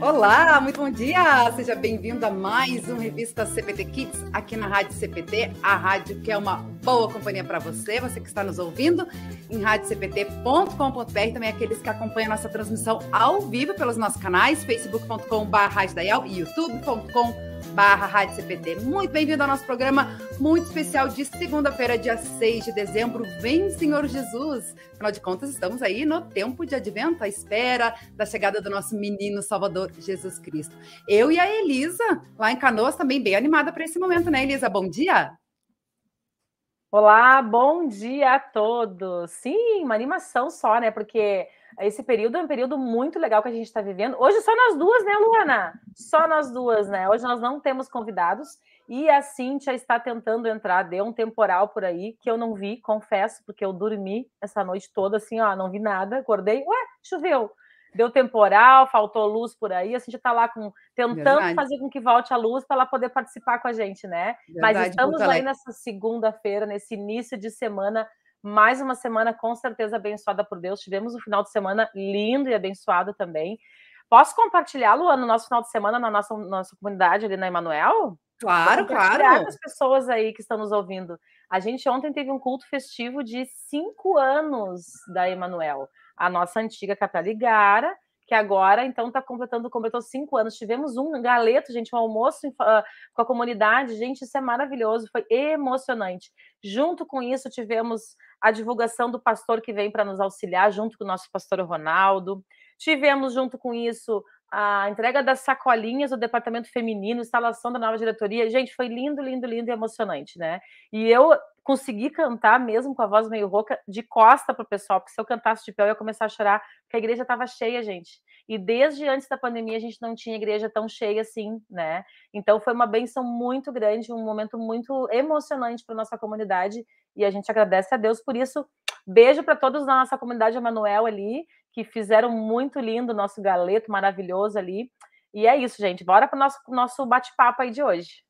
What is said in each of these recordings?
Olá, muito bom dia! Seja bem-vindo a mais um Revista CPT Kids aqui na Rádio CPT, a rádio que é uma boa companhia para você, você que está nos ouvindo em radiocpt.com.br, também aqueles que acompanham nossa transmissão ao vivo pelos nossos canais, facebook.com.br e youtube.com.br. Muito bem-vindo ao nosso programa muito especial de segunda-feira, dia 6 de dezembro. Vem, Senhor Jesus! Afinal de contas, estamos aí no tempo de advento, à espera da chegada do nosso menino Salvador Jesus Cristo. Eu e a Elisa, lá em Canoas, também bem animada para esse momento, né, Elisa? Bom dia! Olá, bom dia a todos. Sim, uma animação só, né? Porque esse período é um período muito legal que a gente está vivendo. Hoje só nós duas, né, Luana? Só nós duas, né? Hoje nós não temos convidados e a Cíntia está tentando entrar. Deu um temporal por aí que eu não vi, confesso, porque eu dormi essa noite toda assim, ó, não vi nada. Acordei, ué, choveu. Deu temporal, faltou luz por aí. A Cíntia está lá com, tentando Verdade. fazer com que volte a luz para ela poder participar com a gente, né? Verdade, Mas estamos aí nessa segunda-feira, nesse início de semana mais uma semana com certeza abençoada por Deus. Tivemos um final de semana lindo e abençoado também. Posso compartilhar, Luan, no nosso final de semana na nossa, nossa comunidade ali na Emanuel? Claro, claro. as pessoas aí que estão nos ouvindo. A gente ontem teve um culto festivo de cinco anos da Emanuel, a nossa antiga Cataligara, que agora, então, está completando, completou cinco anos. Tivemos um galeto, gente, um almoço uh, com a comunidade. Gente, isso é maravilhoso, foi emocionante. Junto com isso, tivemos a divulgação do pastor que vem para nos auxiliar, junto com o nosso pastor Ronaldo. Tivemos, junto com isso, a entrega das sacolinhas do departamento feminino, instalação da nova diretoria. Gente, foi lindo, lindo, lindo e emocionante, né? E eu consegui cantar mesmo com a voz meio rouca de costa para o pessoal, porque se eu cantasse de pé eu ia começar a chorar, porque a igreja estava cheia, gente. E desde antes da pandemia a gente não tinha igreja tão cheia assim, né? Então foi uma benção muito grande, um momento muito emocionante para nossa comunidade e a gente agradece a Deus por isso. Beijo para todos da nossa comunidade Emanuel ali, que fizeram muito lindo o nosso galeto maravilhoso ali. E é isso, gente. Bora para o nosso, nosso bate-papo aí de hoje.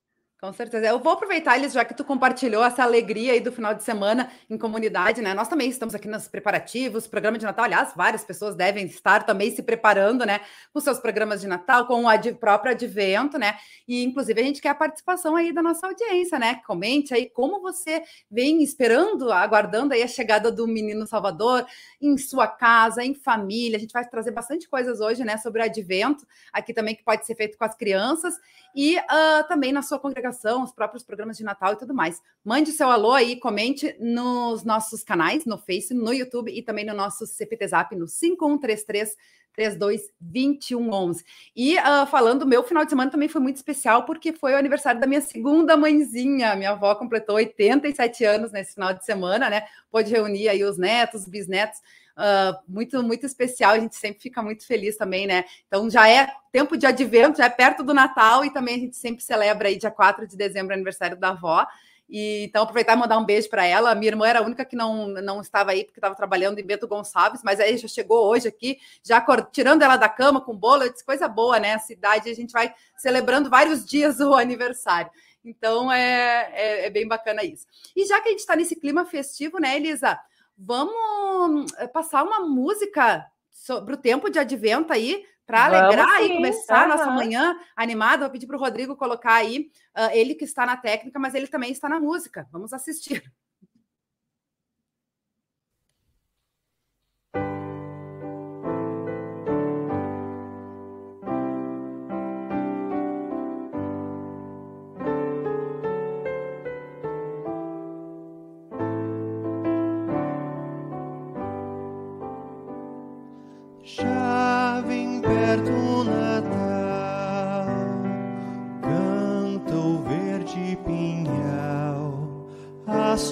Com certeza. Eu vou aproveitar, Elis, já que tu compartilhou essa alegria aí do final de semana em comunidade, né? Nós também estamos aqui nos preparativos, programa de Natal. Aliás, várias pessoas devem estar também se preparando, né? Com seus programas de Natal, com o próprio advento, né? E, inclusive, a gente quer a participação aí da nossa audiência, né? Comente aí como você vem esperando, aguardando aí a chegada do menino Salvador em sua casa, em família. A gente vai trazer bastante coisas hoje, né? Sobre o advento, aqui também que pode ser feito com as crianças e uh, também na sua congregação, os próprios programas de Natal e tudo mais. Mande seu alô aí, comente nos nossos canais, no Face, no YouTube e também no nosso CPT Zap no 5133 322111. E uh, falando, meu final de semana também foi muito especial, porque foi o aniversário da minha segunda mãezinha. Minha avó completou 87 anos nesse final de semana, né? Pôde reunir aí os netos, os bisnetos uh, muito, muito especial. A gente sempre fica muito feliz também, né? Então já é tempo de advento, já é perto do Natal e também a gente sempre celebra aí dia 4 de dezembro, aniversário da avó. E, então, aproveitar e mandar um beijo para ela. Minha irmã era a única que não, não estava aí, porque estava trabalhando em Bento Gonçalves, mas aí já chegou hoje aqui, já tirando ela da cama com bolo. Eu disse, coisa boa, né? A cidade, a gente vai celebrando vários dias o aniversário. Então, é, é, é bem bacana isso. E já que a gente está nesse clima festivo, né, Elisa? Vamos eh, passar uma música sobre o tempo de advento aí, para alegrar e começar a nossa manhã animada. Vou pedir para o Rodrigo colocar aí, uh, ele que está na técnica, mas ele também está na música. Vamos assistir.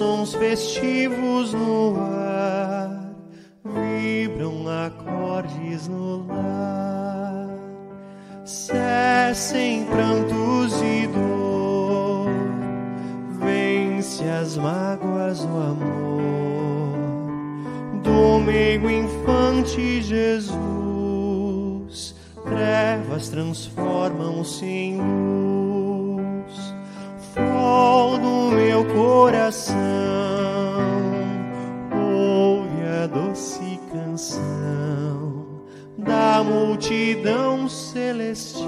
Sons festivos no ar, vibram acordes no lar, cessem prantos e dor, vence as mágoas o amor do meio infante Jesus trevas transformam-se em luz. Fall no meu coração, ouve a doce canção da multidão celestial.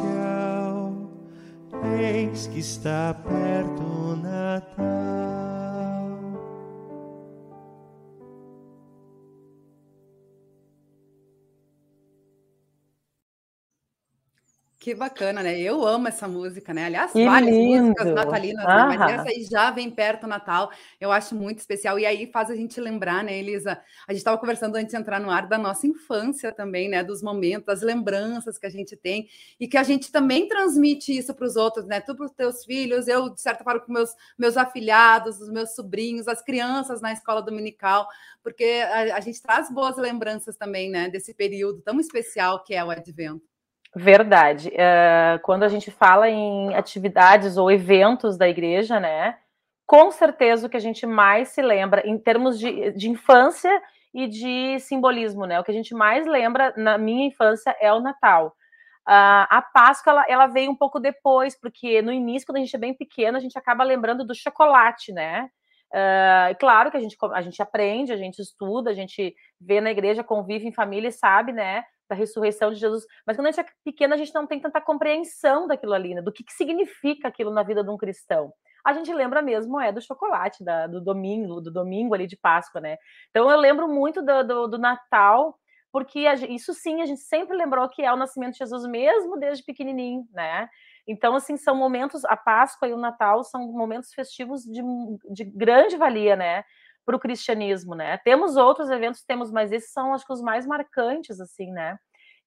Eis que está perto o Natal. Que bacana, né? Eu amo essa música, né? Aliás, Que várias lindo. músicas natalinas, né? Mas essa aí já vem perto Natal. Eu acho muito especial. E aí faz a gente lembrar, né, Elisa? A gente estava conversando antes de entrar no ar da nossa infância também, né? Dos momentos, das lembranças que a gente tem e que a gente também transmite isso para os outros, né? Tu para os teus filhos, eu, de certa forma, com meus, meus afilhados, os meus sobrinhos, as crianças na escola dominical, porque a, a gente traz boas lembranças também, né? Desse período tão especial que é o Advento. Verdade. Eh, quando a gente fala em atividades ou eventos da igreja, né? Com certeza o que a gente mais se lembra em termos de, de infância e de simbolismo, né? O que a gente mais lembra na minha infância é o Natal. Ah, a Páscoa ela, ela veio um pouco depois, porque no início, quando a gente é bem pequeno, a gente acaba lembrando do chocolate, né? E claro que a gente, a gente aprende, a gente estuda, a gente vê na igreja, convive em família e sabe, né? Da ressurreição de Jesus. Mas quando a gente é pequena, a gente não tem tanta compreensão daquilo ali, né? Do que, que significa aquilo na vida de um cristão. A gente lembra mesmo é do chocolate, da, do domingo, do domingo ali de Páscoa, né? Então eu lembro muito do, do, do Natal, porque isso sim a gente sempre lembrou que é o nascimento de Jesus mesmo desde pequenininho, né? Então assim são momentos, a Páscoa e o Natal são momentos festivos de, de grande valia, né? Para o cristianismo, né? Temos outros eventos, temos, mas esses são acho que os mais marcantes, assim, né?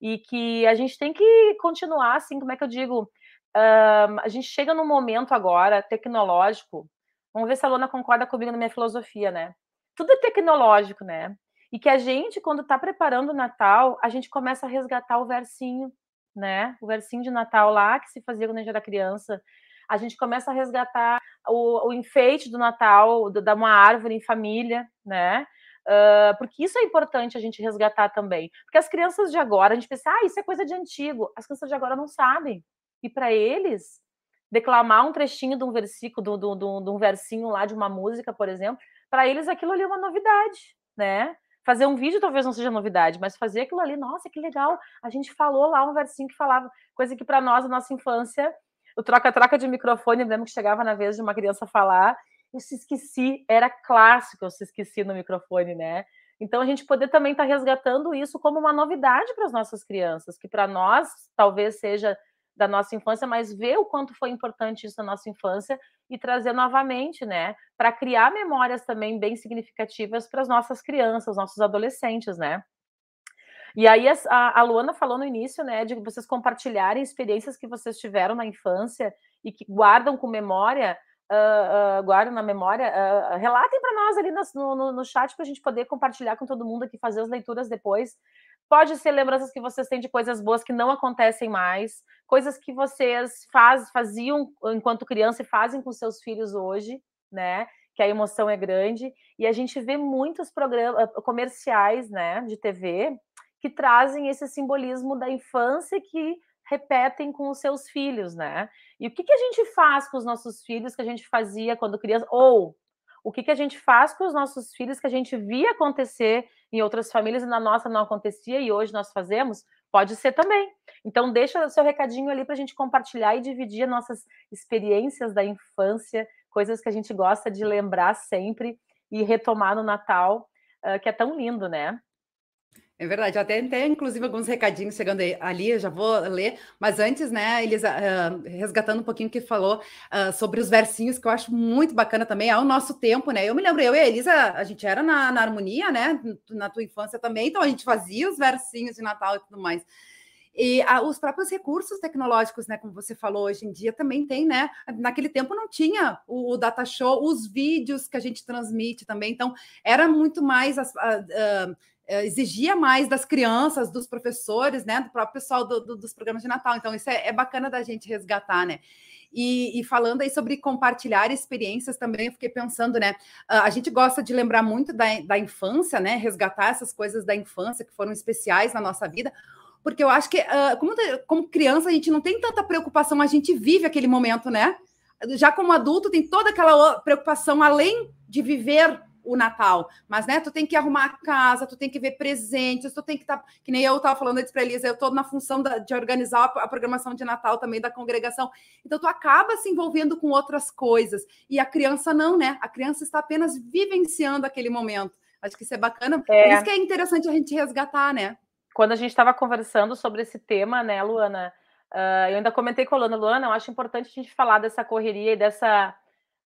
E que a gente tem que continuar, assim, como é que eu digo? A gente chega num momento agora tecnológico. Vamos ver se a Lona concorda comigo na minha filosofia, né? Tudo é tecnológico, né? E que a gente, quando está preparando o Natal, a gente começa a resgatar o versinho, né? O versinho de Natal lá que se fazia quando a gente era criança. A gente começa a resgatar o, o enfeite do Natal, do- da uma árvore em família, né? Ah, porque isso é importante a gente resgatar também. Porque as crianças de agora, a gente pensa, ah, isso é coisa de antigo. As crianças de agora não sabem. E para eles, declamar um trechinho de um versículo, de um versinho lá de uma música, por exemplo, para eles aquilo ali é uma novidade, né? Fazer um vídeo talvez não seja novidade, mas fazer aquilo ali, nossa, que legal, a gente falou lá um versinho que falava, coisa que para nós, na nossa infância, o troca-troca de microfone, eu lembro que chegava na vez de uma criança falar, eu se esqueci, era clássico, eu se esqueci no microfone, né? Então a gente poder também estar resgatando isso como uma novidade para as nossas crianças, que para nós talvez seja da nossa infância, mas ver o quanto foi importante isso na nossa infância e trazer novamente, né, para criar memórias também bem significativas para as nossas crianças, nossos adolescentes, né? E aí a, a Luana falou no início, né, de vocês compartilharem experiências que vocês tiveram na infância e que guardam com memória, ah, ah, guardam na memória, ah, relatem para nós ali no, no, no chat para a gente poder compartilhar com todo mundo aqui, fazer as leituras depois. Pode ser lembranças que vocês têm de coisas boas que não acontecem mais, coisas que vocês faz, faziam enquanto criança e fazem com seus filhos hoje, né? Que a emoção é grande. E a gente vê muitos programas comerciais, né, de TV que trazem esse simbolismo da infância que repetem com os seus filhos, né? E o que, que a gente faz com os nossos filhos que a gente fazia quando criança? Ou o que, que a gente faz com os nossos filhos que a gente via acontecer em outras famílias e na nossa não acontecia e hoje nós fazemos? Pode ser também. Então, deixa o seu recadinho ali para a gente compartilhar e dividir nossas experiências da infância, coisas que a gente gosta de lembrar sempre e retomar no Natal, uh, que é tão lindo, né? É verdade, até tem inclusive alguns recadinhos chegando ali, eu já vou ler, mas antes, né, Elisa, uh, resgatando um pouquinho o que falou uh, sobre os versinhos, que eu acho muito bacana também, ao nosso tempo, né, eu me lembro, eu e a Elisa, a gente era na, na harmonia, né, na tua infância também, então a gente fazia os versinhos de Natal e tudo mais. E a, os próprios recursos tecnológicos, né, como você falou, hoje em dia também tem, né? Naquele tempo não tinha o, o data show, os vídeos que a gente transmite também, então era muito mais a, exigia mais das crianças, dos professores, né, do próprio pessoal do, do, dos programas de Natal. Então, isso é, é bacana da gente resgatar, né? E, e, falando aí sobre compartilhar experiências também, eu fiquei pensando, né? A gente gosta de lembrar muito da, da infância, né? Resgatar essas coisas da infância que foram especiais na nossa vida. porque eu acho que, uh, como, como criança, a gente não tem tanta preocupação, a gente vive aquele momento, né? Já como adulto, tem toda aquela preocupação além de viver o Natal. Mas, né, tu tem que arrumar a casa, tu tem que ver presentes, tu tem que estar. Tá, que nem eu estava falando antes para Elisa, eu estou na função da, de organizar a, a, programação de Natal também da congregação. Então, tu acaba se envolvendo com outras coisas. E a criança não, né? A criança está apenas vivenciando aquele momento. Acho que isso é bacana. É. Por isso que é interessante a gente resgatar, né? quando a gente estava conversando sobre esse tema, né, Luana? Uh, eu ainda comentei com a Luana, Luana, eu acho importante a gente falar dessa correria e dessa.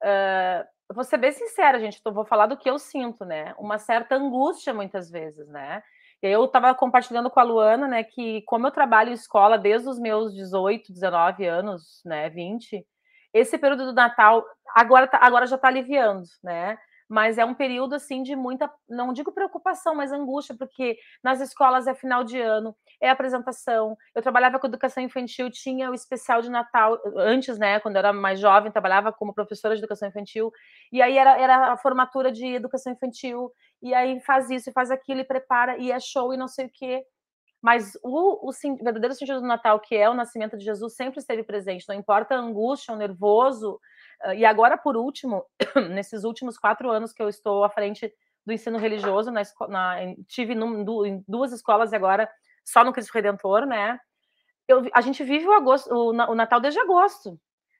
Uh, vou ser bem sincera, gente, vou falar do que eu sinto, né? Uma certa angústia muitas vezes, né? E eu estava compartilhando com a Luana, né, que como eu trabalho em escola desde os meus 18, 19 anos, né, 20, esse período do Natal agora, tá, agora já está aliviando, né? Mas é um período assim de muita, não digo preocupação, mas angústia, porque nas escolas é final de ano, é apresentação. Eu trabalhava com educação infantil, tinha o especial de Natal antes, né, quando eu era mais jovem, trabalhava como professora de educação infantil, e aí era, era a formatura de educação infantil, e aí faz isso, faz aquilo, e prepara, e é show, e não sei o quê. Mas o, o, o verdadeiro sentido do Natal, que é o nascimento de Jesus, sempre esteve presente, não importa a angústia, o nervoso, e agora, por último, nesses últimos quatro anos que eu estou à frente do ensino religioso, na, na tive num, em duas escolas e agora só no Cristo Redentor, né? Eu, a gente vive o, agosto, o, o Natal desde agosto,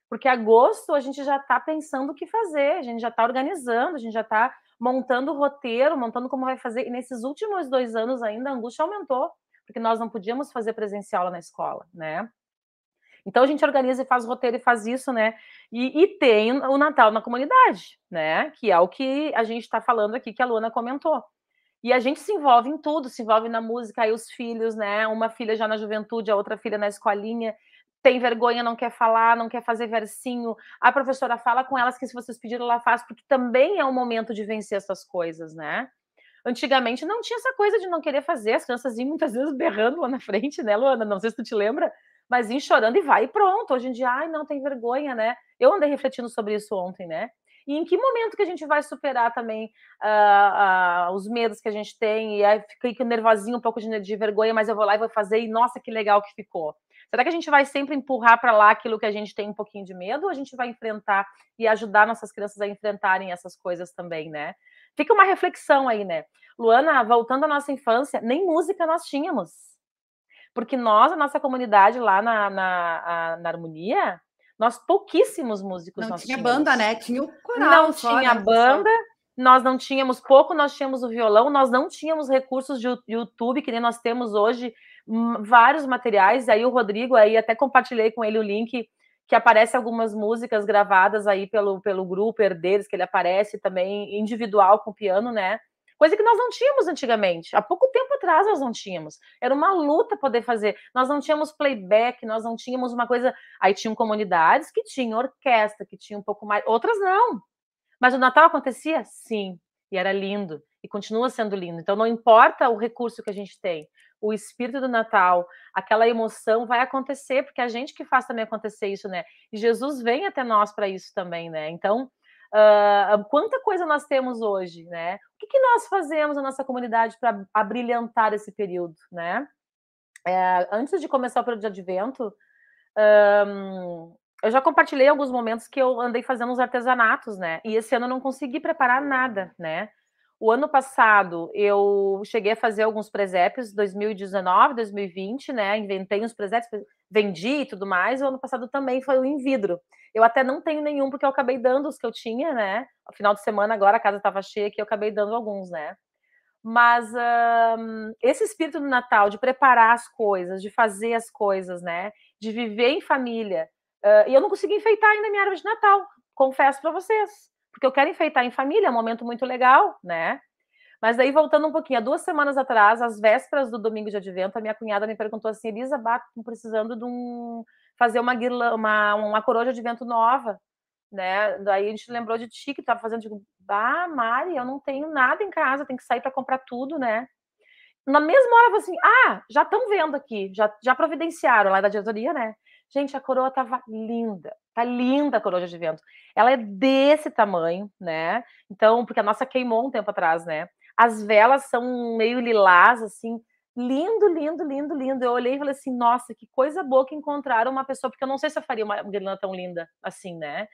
porque agosto a gente já está pensando o que fazer, a gente já está organizando, a gente já está montando o roteiro, montando como vai fazer. E nesses últimos dois anos ainda a angústia aumentou, porque nós não podíamos fazer presencial lá na escola, né? Então a gente organiza e faz roteiro e faz isso, né? E, e tem o Natal na comunidade, né? Que é o que a gente está falando aqui, que a Luana comentou. E a gente se envolve em tudo, se envolve na música, aí os filhos, né? Uma filha já na juventude, a outra filha na escolinha, tem vergonha, não quer falar, não quer fazer versinho. A professora fala com elas que se vocês pediram, ela faz, porque também é um momento de vencer essas coisas, né? Antigamente não tinha essa coisa de não querer fazer, as crianças iam muitas vezes berrando lá na frente, né, Luana? Não sei se tu te lembra, mas ir chorando e vai e pronto. Hoje em dia, ai, não tem vergonha, né? Eu andei refletindo sobre isso ontem, né? E em que momento que a gente vai superar também uh, uh, os medos que a gente tem e aí fica nervosinho, um pouco de, de, vergonha, mas eu vou lá e vou fazer e nossa, que legal que ficou. Será que a gente vai sempre empurrar para lá aquilo que a gente tem um pouquinho de medo ou a gente vai enfrentar e ajudar nossas crianças a enfrentarem essas coisas também, né? Fica uma reflexão aí, né? Luana, voltando à nossa infância, nem música nós tínhamos porque nós, a nossa comunidade lá na, na, na Harmonia, nós pouquíssimos músicos não tinha tínhamos. banda, né? Tinha o coral. Não só, tinha né? banda, nós não tínhamos pouco, nós tínhamos o violão, nós não tínhamos recursos de YouTube, que nem nós temos hoje, hum, vários materiais. Aí o Rodrigo, aí até compartilhei com ele o link que aparece algumas músicas gravadas aí pelo, pelo grupo Herdeiros, que ele aparece também individual com piano, né? Coisa que nós não tínhamos antigamente. Há pouco tempo atrás nós não tínhamos. Era uma luta poder fazer. Nós não tínhamos playback, nós não tínhamos uma coisa. Aí tinham comunidades que tinham orquestra, que tinham um pouco mais. Outras não. Mas o Natal acontecia? Sim. E era lindo. E continua sendo lindo. Então não importa o recurso que a gente tem. O espírito do Natal, aquela emoção vai acontecer, porque a gente que faz também acontecer isso, né? E Jesus vem até nós para isso também, né? Então, Uh, quanta coisa nós temos hoje, né? O que, que nós fazemos na nossa comunidade para abrilhantar esse período, né? É, antes de começar o período de advento, um, eu já compartilhei alguns momentos que eu andei fazendo uns artesanatos, né? E esse ano eu não consegui preparar nada, né? O ano passado eu cheguei a fazer alguns presépios, 2019, 2020, né? Inventei uns presépios, vendi e tudo mais. O ano passado também foi o em vidro. Eu até não tenho nenhum, porque eu acabei dando os que eu tinha, né? No final de semana, agora a casa estava cheia aqui, eu acabei dando alguns, né? Mas esse espírito do Natal, de preparar as coisas, de fazer as coisas, né? De viver em família. Uh, e eu não consegui enfeitar ainda minha árvore de Natal, confesso para vocês. Porque eu quero enfeitar em família, é um momento muito legal, né? Mas daí, voltando um pouquinho, há duas semanas atrás, às vésperas do domingo de advento, a minha cunhada me perguntou assim: Elisa, estou precisando de um fazer uma uma, uma coroa de vento nova, né? Daí a gente lembrou de ti que estava fazendo, digo, ah, Mari, eu não tenho nada em casa, tem que sair para comprar tudo, né? Na mesma hora, eu assim, ah, já estão vendo aqui, já, já providenciaram lá da diretoria, né? Gente, a coroa tava linda, tá linda a coroa de vento. Ela é desse tamanho, né? Então, porque a nossa queimou um tempo atrás, né? As velas são meio lilás, assim, lindo, lindo, lindo, lindo. Eu olhei e falei assim, nossa, que coisa boa que encontraram uma pessoa, porque eu não sei se eu faria uma guirlanda tão linda assim, né?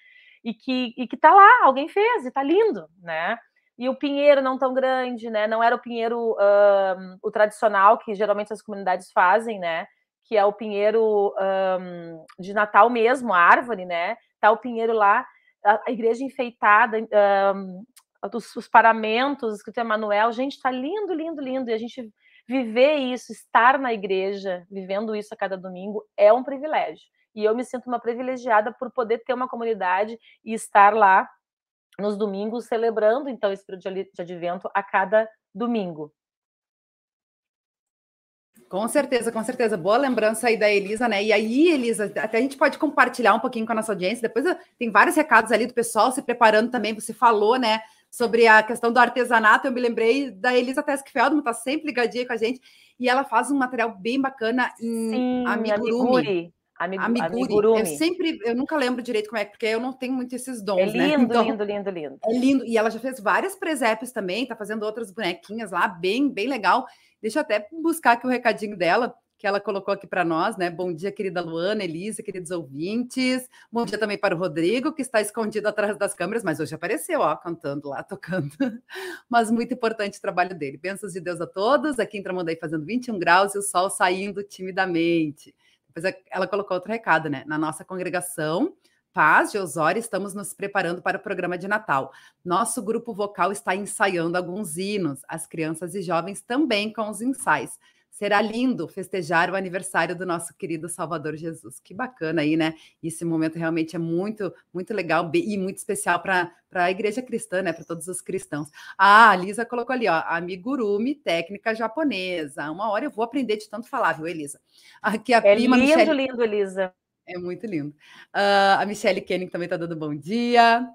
E que, e que tá lá, alguém fez, e tá lindo, né? E o pinheiro não tão grande, né? Não era o pinheiro um, o tradicional que geralmente as comunidades fazem, né? Que é o pinheiro um, de Natal mesmo, a árvore, né? Tá o pinheiro lá, a, a igreja enfeitada, um, os, os, paramentos, escrito Emanuel, gente, tá lindo, lindo, lindo. E a gente viver isso, estar na igreja, vivendo isso a cada domingo, é um privilégio. E eu me sinto uma privilegiada por poder ter uma comunidade e estar lá nos domingos celebrando então esse período de advento a cada domingo. Com certeza, com certeza. Boa lembrança aí da Elisa, né? E aí, Elisa, até a gente pode compartilhar um pouquinho com a nossa audiência. Depois tem vários recados ali do pessoal se preparando também. Você falou, né, sobre a questão do artesanato. Eu me lembrei da Elisa Teskfeldman, tá sempre ligadinha com a gente. E ela faz um material bem bacana em Sim, amigurumi. amiguri. Amigo, amiguri. amigurumi. Eu sempre, eu nunca lembro direito como é, porque eu não tenho muito esses dons, é lindo, né? Então, lindo, lindo, lindo. É lindo. E ela já fez várias presépios também, tá fazendo outras bonequinhas lá, bem, bem legal. Deixa eu até buscar aqui o recadinho dela que ela colocou aqui para nós, né? Bom dia, querida Luana, Elisa, queridos ouvintes. Bom dia também para o Rodrigo, que está escondido atrás das câmeras, mas hoje apareceu, ó, cantando lá, tocando. Mas muito importante o trabalho dele. Bênçãos de Deus a todos. Aqui em Tramandaí fazendo 21 graus e o sol saindo timidamente. Depois ela colocou outro recado, né? Na nossa congregação, Paz de Osório, estamos nos preparando para o programa de Natal. Nosso grupo vocal está ensaiando alguns hinos, as crianças e jovens também com os ensaios. Será lindo festejar o aniversário do nosso querido Salvador Jesus. Que bacana aí, né? Esse momento realmente é muito, muito legal e muito especial para a igreja cristã, né? Para todos os cristãos. Ah, a Lisa colocou ali, ó, amigurumi, técnica japonesa. Uma hora eu vou aprender de tanto falar, viu, Elisa? Aqui a é prima lindo, Michele... lindo, Elisa. É muito lindo. Uh, a Michelle Kenning também está dando bom dia.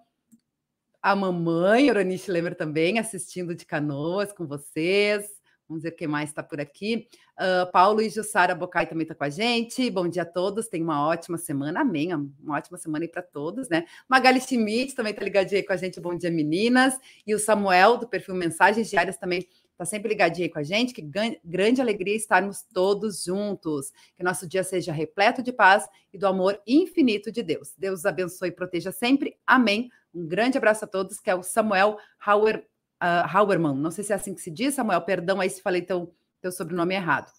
A mamãe, Oronice Lemer, também assistindo de canoas com vocês. Vamos ver quem mais está por aqui. Uh, Paulo e Jussara Bocai também está com a gente. Bom dia a todos. Tenham uma ótima semana. Amém. Uma ótima semana aí para todos, né? Magali Schmidt também está ligadinha aí com a gente. Bom dia, meninas. E o Samuel, do perfil Mensagens Diárias, também está sempre ligadinho aí com a gente. Que grande alegria estarmos todos juntos. Que nosso dia seja repleto de paz e do amor infinito de Deus. Deus abençoe e proteja sempre. Amém. Um grande abraço a todos, que é o Samuel Hauer uh, Hauerman, não sei se é assim que se diz, Samuel, perdão aí se falei teu, teu sobrenome errado.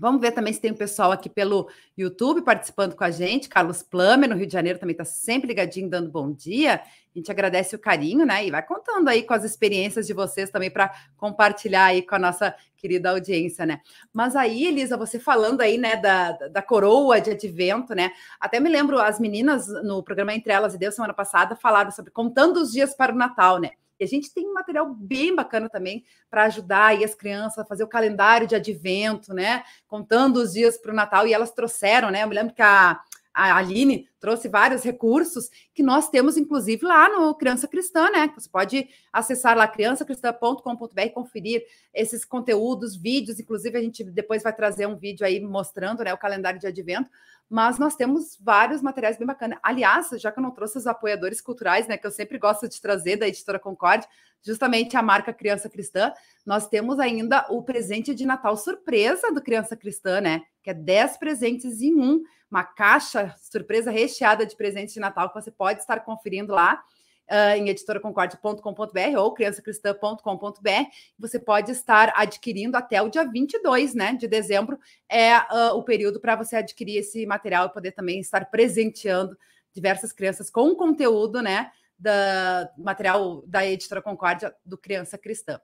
Vamos ver também se tem um pessoal aqui pelo YouTube participando com a gente. Carlos Plamer, no Rio de Janeiro, também está sempre ligadinho, dando bom dia. A gente agradece o carinho, né? E vai contando aí com as experiências de vocês também para compartilhar aí com a nossa querida audiência, né? Mas aí, Elisa, você falando aí, né, da, da coroa de advento, né? Até me lembro, as meninas no programa Entre Elas e Deus, semana passada, falaram sobre contando os dias para o Natal, né? E a gente tem um material bem bacana também para ajudar aí as crianças a fazer o calendário de advento, né? Contando os dias para o Natal, e elas trouxeram, né? Eu me lembro que a, a Aline trouxe vários recursos que nós temos, inclusive, lá no Criança Cristã, né? Você pode acessar lá criançacristã.com.br e conferir esses conteúdos, vídeos, inclusive a gente depois vai trazer um vídeo aí mostrando né, o calendário de advento, mas nós temos vários materiais bem bacanas. Aliás, já que eu não trouxe os apoiadores culturais, né, que eu sempre gosto de trazer da editora Concorde, justamente a marca Criança Cristã, nós temos ainda o presente de Natal surpresa do Criança Cristã, né? Que é 10 presentes em um, uma caixa surpresa recheada de presentes de Natal que você pode estar conferindo lá uh, em editoraconcorde.com.br ou criançacristã.com.br. Você pode estar adquirindo até o dia 22 né, de dezembro, é uh, o período para você adquirir esse material e poder também estar presenteando diversas crianças com conteúdo, né? Da material da editora Concórdia do Criança Cristã.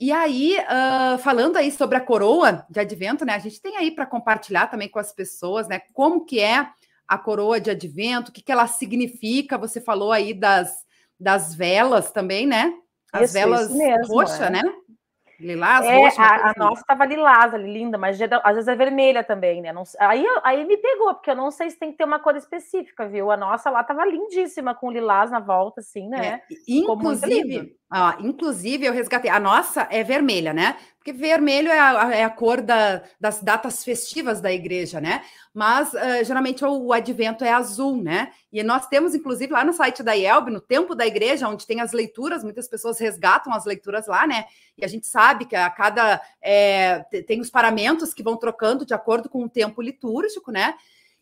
E aí, uh, falando aí sobre a coroa de advento, né? A gente tem aí para compartilhar também com as pessoas, né? Como que é a coroa de advento, o que, que ela significa. Você falou aí das, das velas também, né? As isso, velas isso roxa, é. né? Lilás, é, roxa. A, a nossa estava lilás ali, linda, mas às vezes é vermelha também, né? Não, aí, aí me pegou, porque eu não sei se tem que ter uma cor específica, viu? A nossa lá estava lindíssima, com lilás na volta, assim, né? É, inclusive, Inclusive, eu resgatei. A nossa é vermelha, né? Porque vermelho é a, é a cor da, das datas festivas da igreja, né? Mas uh, geralmente o, o, advento é azul, né? E nós temos, inclusive, lá no site da IELB, no tempo da igreja, onde tem as leituras, muitas pessoas resgatam as leituras lá, né? E a gente sabe que a cada. É, tem os paramentos que vão trocando de acordo com o tempo litúrgico, né?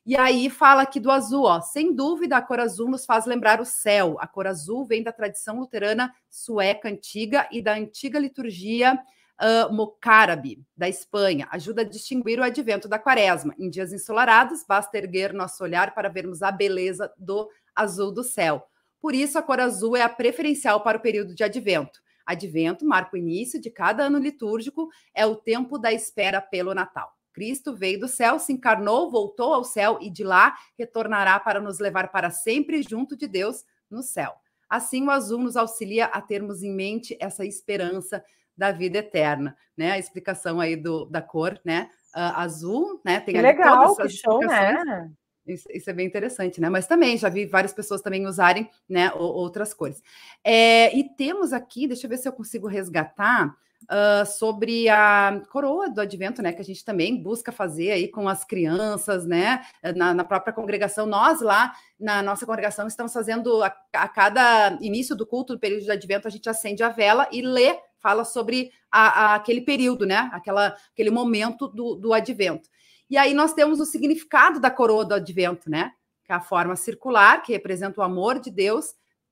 E aí fala aqui do azul, ó. Sem dúvida, a cor azul nos faz lembrar o céu. A cor azul vem da tradição luterana sueca antiga e da antiga liturgia uh, mocarábe da Espanha. Ajuda a distinguir o advento da quaresma. Em dias ensolarados, basta erguer nosso olhar para vermos a beleza do azul do céu. Por isso, a cor azul é a preferencial para o período de advento. Advento marca o início de cada ano litúrgico, é o tempo da espera pelo Natal. Cristo veio do céu, se encarnou, voltou ao céu e de lá retornará para nos levar para sempre junto de Deus no céu. Assim, o azul nos auxilia a termos em mente essa esperança da vida eterna, né? A explicação aí do, da cor, né? Uh, azul, né? Tem que legal, que show, né? Isso, isso, é bem interessante, né? Mas também já vi várias pessoas também usarem, né, outras cores. É, e temos aqui, deixa eu ver se eu consigo resgatar uh, sobre a coroa do advento, né? Que a gente também busca fazer aí com as crianças, né? Na, na própria congregação, nós lá na nossa congregação estamos fazendo a, a, cada início do culto do período de advento, a gente acende a vela e lê, fala sobre a, a, aquele período, né? Aquela, aquele momento do, do advento. E aí nós temos o significado da coroa do advento, né? Que é a forma circular, que representa o amor de Deus,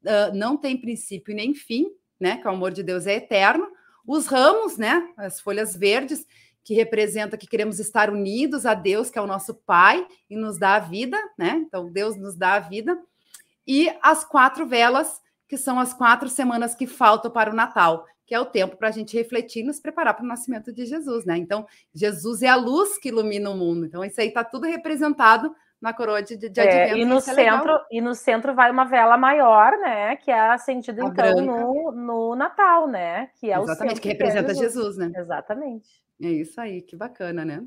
uh, não tem princípio nem fim, né? Que o amor de Deus é eterno. Os ramos, né? As folhas verdes, que representa que queremos estar unidos a Deus, que é o nosso Pai, e nos dá a vida, né? Então, Deus nos dá a vida. E as quatro velas, que são as quatro semanas que faltam para o Natal, que é o tempo para a gente refletir e nos preparar para o nascimento de Jesus, né? Então, Jesus é a luz que ilumina o mundo. Então, isso aí está tudo representado na coroa de, de é, advento. E no, é centro, e no centro vai uma vela maior, né? Que é acendida, então, no, no Natal, né? Que é Exatamente, que representa que é Jesus. Jesus, né? Exatamente. É isso aí, que bacana, né?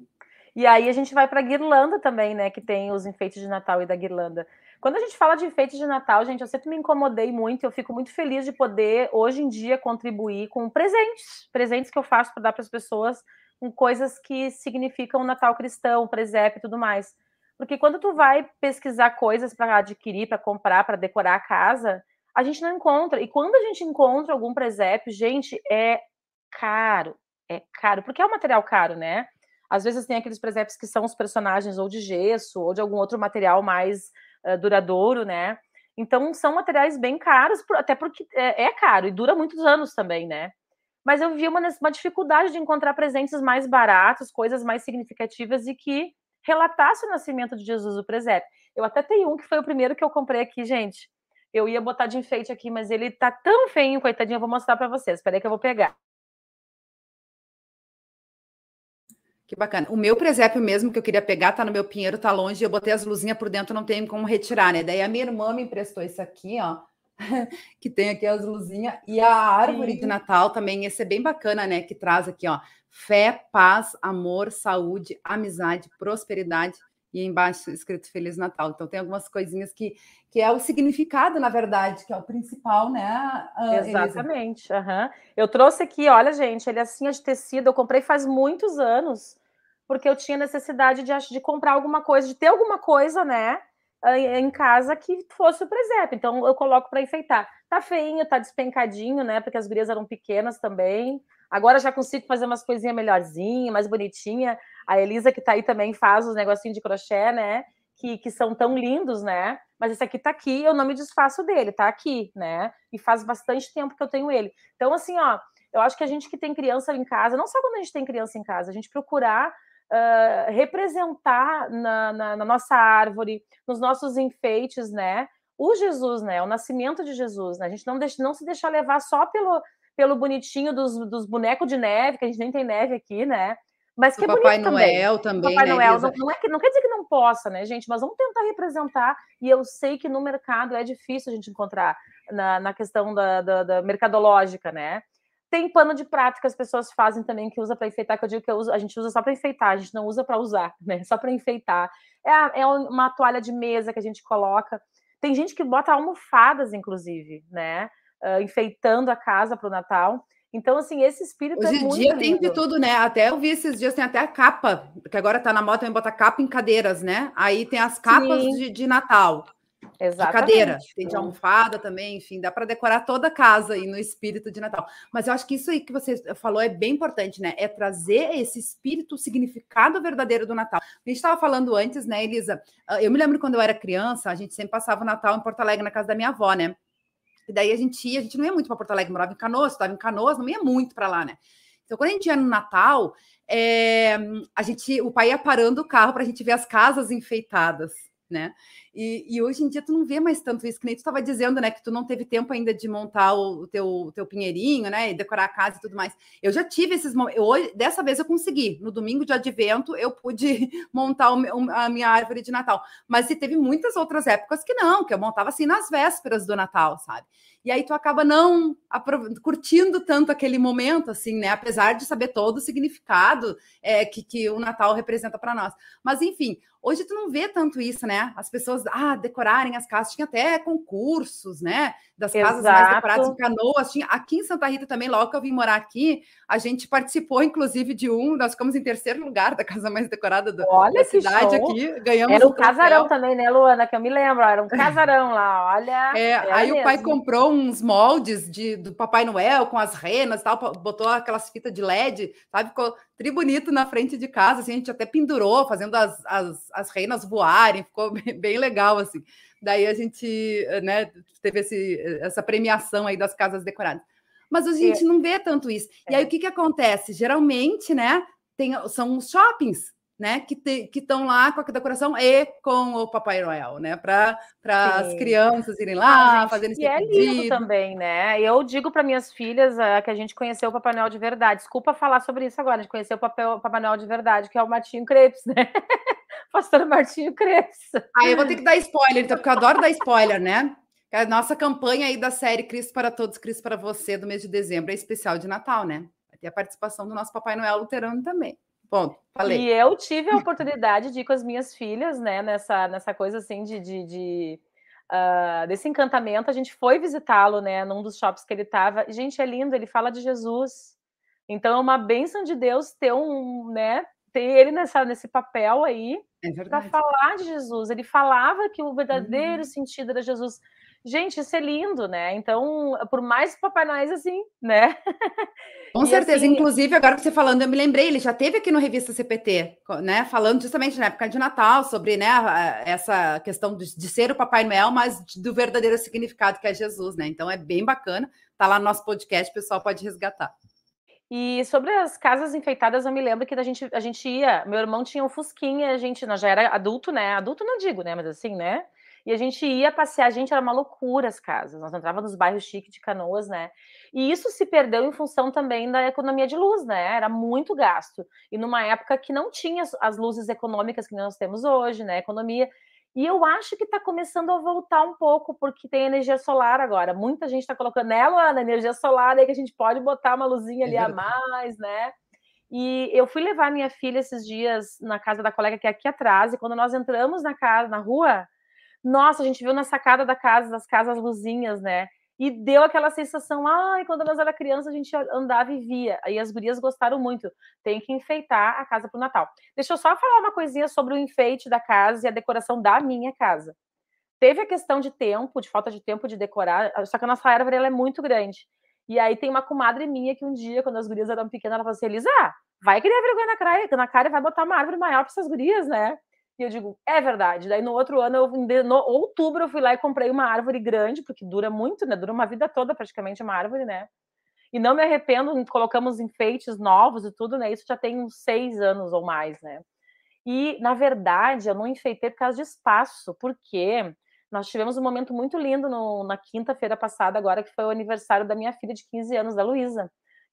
E aí a gente vai para a guirlanda também, né? Que tem os enfeites de Natal e da guirlanda. Quando a gente fala de enfeites de Natal, gente, eu sempre me incomodei muito. Eu fico muito feliz de poder, hoje em dia, contribuir com presentes. Presentes que eu faço para dar para as pessoas com coisas que significam o Natal cristão, presépio e tudo mais. Porque quando tu vai pesquisar coisas para adquirir, para comprar, para decorar a casa, a gente não encontra. E quando a gente encontra algum presépio, gente, é caro. É caro, porque é um material caro, né? Às vezes tem aqueles presépios que são os personagens ou de gesso ou de algum outro material mais uh, duradouro, né? Então são materiais bem caros, até porque é, é, caro e dura muitos anos também, né? Mas eu vi uma, uma dificuldade de encontrar presentes mais baratos, coisas mais significativas e que relatasse o nascimento de Jesus, o presépio. Eu até tenho um que foi o primeiro que eu comprei aqui, gente. Eu ia botar de enfeite aqui, mas ele tá tão feio, coitadinho, eu vou mostrar para vocês. Espera aí que eu vou pegar. Que bacana. O meu presépio mesmo que eu queria pegar tá no meu pinheiro, tá longe. Eu botei as luzinhas por dentro, não tem como retirar, né? Daí a minha irmã me emprestou isso aqui, ó, que tem aqui as luzinhas e a árvore Sim. de Natal também. Esse é bem bacana, né? Que traz aqui, ó, fé, paz, amor, saúde, amizade, prosperidade e embaixo escrito Feliz Natal. Então tem algumas coisinhas que, que é o significado, na verdade, que é o principal, né? Uh, Exatamente. Uhum. Eu trouxe aqui, olha, gente, ele é assim é de tecido, eu comprei faz muitos anos, porque eu tinha necessidade de, de comprar alguma coisa, de ter alguma coisa, né? Em casa que fosse o presépio. Então eu coloco para enfeitar. Tá feinho, tá despencadinho, né? Porque as gurias eram pequenas também. Agora já consigo fazer umas coisinhas melhorzinha, mais bonitinha. A Elisa, que tá aí também, faz os negocinhos de crochê, né? Que, que são tão lindos, né? Mas esse aqui tá aqui, eu não me desfaço dele, tá aqui, né? E faz bastante tempo que eu tenho ele. Então, assim, ó, eu acho que a gente que tem criança em casa, não só quando a gente tem criança em casa, a gente procurar uh, representar na, na, na nossa árvore, nos nossos enfeites, né? o Jesus, né? O nascimento de Jesus, né? A gente não, deixa, não se deixar levar só pelo, pelo bonitinho dos, dos bonecos de neve, que a gente nem tem neve aqui, né? Mas que o é Papai Noel também. Papai né, Noel não, não, é que, não quer dizer que não possa, né, gente? Mas vamos tentar representar. E eu sei que no mercado é difícil a gente encontrar na, na questão da, da, da mercadológica, né? Tem pano de prato que as pessoas fazem também que usa para enfeitar, que eu digo que eu uso, a gente usa só para enfeitar, a gente não usa para usar, né? Só para enfeitar. É, é uma toalha de mesa que a gente coloca. Tem gente que bota almofadas, inclusive, né? uh, enfeitando a casa para o Natal. Então, assim, esse espírito Hoje é muito dia lindo. tem de tudo, né? Até eu vi esses dias, tem até a capa, que agora tá na moda também botar capa em cadeiras, né? Aí tem as capas de, de, Natal. Exatamente. De cadeira, tem de almofada também, enfim, dá para decorar toda a casa aí no espírito de Natal. Mas eu acho que isso aí que você falou é bem importante, né? É trazer esse espírito, o significado verdadeiro do Natal. A gente estava falando antes, né, Elisa? Ah, eu me lembro quando eu era criança, a gente sempre passava o Natal em Porto Alegre, na casa da minha avó, né? E daí a gente ia, a gente não ia muito para Porto Alegre, morava em Canoas, estava em Canoas, não ia muito para lá, né? Então, quando a gente ia no Natal, é, a gente, o pai ia parando o carro para a gente ver as casas enfeitadas né? E, e, hoje em dia tu não vê mais tanto isso, que nem tu estava dizendo, né? Que tu não teve tempo ainda de montar o, teu, teu pinheirinho, né? E decorar a casa e tudo mais. Eu já tive esses momentos. Hoje, dessa vez eu consegui. No domingo de advento, eu pude montar o, a minha árvore de Natal. Mas teve muitas outras épocas que não, que eu montava assim nas vésperas do Natal, sabe? E aí tu acaba não curtindo tanto aquele momento, assim, né? Apesar de saber todo o significado é, que, que o Natal representa para nós. Mas, enfim, Hoje tu não vê tanto isso, né? As pessoas ah, decorarem as casas, tinha até concursos, né? Das casas Exato. mais decoradas em canoas. Tinha, aqui em Santa Rita também, logo que eu vim morar aqui, a gente participou, inclusive, de um, nós ficamos em terceiro lugar da casa mais decorada do, olha da cidade show. aqui. Ganhamos Era um, um casarão também, né, Luana? Que eu me lembro, era um casarão lá, olha. É, aí mesmo. o pai comprou uns moldes de, do Papai Noel com as renas tal, botou aquelas fitas de LED, sabe? Ficou tri bonito na frente de casa, assim, a gente até pendurou, fazendo as, as, as reinas voarem, ficou bem, bem legal, assim. Daí a gente, né, teve esse, essa premiação aí das casas decoradas. Mas a gente é. não vê tanto isso. É. E aí o que que acontece? Geralmente, né, tem, são os shoppings né, que estão lá com a decoração e com o Papai Noel, né, para as crianças irem lá, ah, fazendo esse E é lindo também, né? Eu digo para minhas filhas uh, que a gente conheceu o Papai Noel de verdade. Desculpa falar sobre isso agora, a gente conheceu o Papai, Papai Noel de verdade, que é o Martinho Crepes, né? Pastor Martinho Crepes. Aí eu vou ter que dar spoiler, então, porque eu adoro dar spoiler, né? A nossa campanha aí da série Cristo para Todos, Cristo para Você, do mês de dezembro, é especial de Natal, né? Vai ter a participação do nosso Papai Noel luterano também. Ponto, falei. E eu tive a oportunidade de ir com as minhas filhas, né, nessa, nessa coisa assim de, de, de uh, desse encantamento. A gente foi visitá-lo, né, num dos shops que ele estava. Gente, é lindo, ele fala de Jesus. Então é uma bênção de Deus ter um, né, ter ele nessa, nesse papel aí é para falar de Jesus. Ele falava que o verdadeiro uhum. sentido era Jesus. Gente, isso é lindo, né? Então, por mais Papai Noel assim, né? Com e certeza. Assim... Inclusive, agora que você falando, eu me lembrei, ele já teve aqui no Revista CPT, né? Falando justamente na época de Natal, sobre né, essa questão de, de ser o Papai Noel, mas do verdadeiro significado que é Jesus, né? Então é bem bacana. Tá lá no nosso podcast, o pessoal pode resgatar. E sobre as casas enfeitadas, eu me lembro que a gente, a gente ia. Meu irmão tinha um Fusquinha, a gente nós já era adulto, né? Adulto não digo, né? Mas assim, né? E a gente ia passear, a gente era uma loucura as casas. Nós entrávamos nos bairros chiques de Canoas, né? E isso se perdeu em função também da economia de luz, né? Era muito gasto. E numa época que não tinha as luzes econômicas que nós temos hoje, né? Economia. E eu acho que está começando a voltar um pouco, porque tem energia solar agora. Muita gente está colocando nela na energia solar, aí que a gente pode botar uma luzinha ali é a mais, né? E eu fui levar minha filha esses dias na casa da colega que é aqui atrás, e quando nós entramos na casa, na rua, nossa, a gente viu na sacada da casa, das casas luzinhas, né? E deu aquela sensação, ai, quando nós era criança a gente andava e via. Aí as gurias gostaram muito. Tem que enfeitar a casa para o Natal. Deixa eu só falar uma coisinha sobre o enfeite da casa e a decoração da minha casa. Teve a questão de tempo, de falta de tempo de decorar, só que a nossa árvore ela é muito grande. E aí tem uma comadre minha que um dia, quando as gurias eram pequenas, ela falou assim, Elisa, vai criar vergonha na na cara e vai botar uma árvore maior para essas gurias, né? E eu digo, é verdade. Daí no outro ano, eu, no outubro, eu fui lá e comprei uma árvore grande, porque dura muito, né? Dura uma vida toda praticamente uma árvore, né? E não me arrependo, colocamos enfeites novos e tudo, né? Isso já tem uns seis anos ou mais, né? E, na verdade, eu não enfeitei por causa de espaço, porque nós tivemos um momento muito lindo no, na quinta-feira passada, agora, que foi o aniversário da minha filha de 15 anos, da Luísa.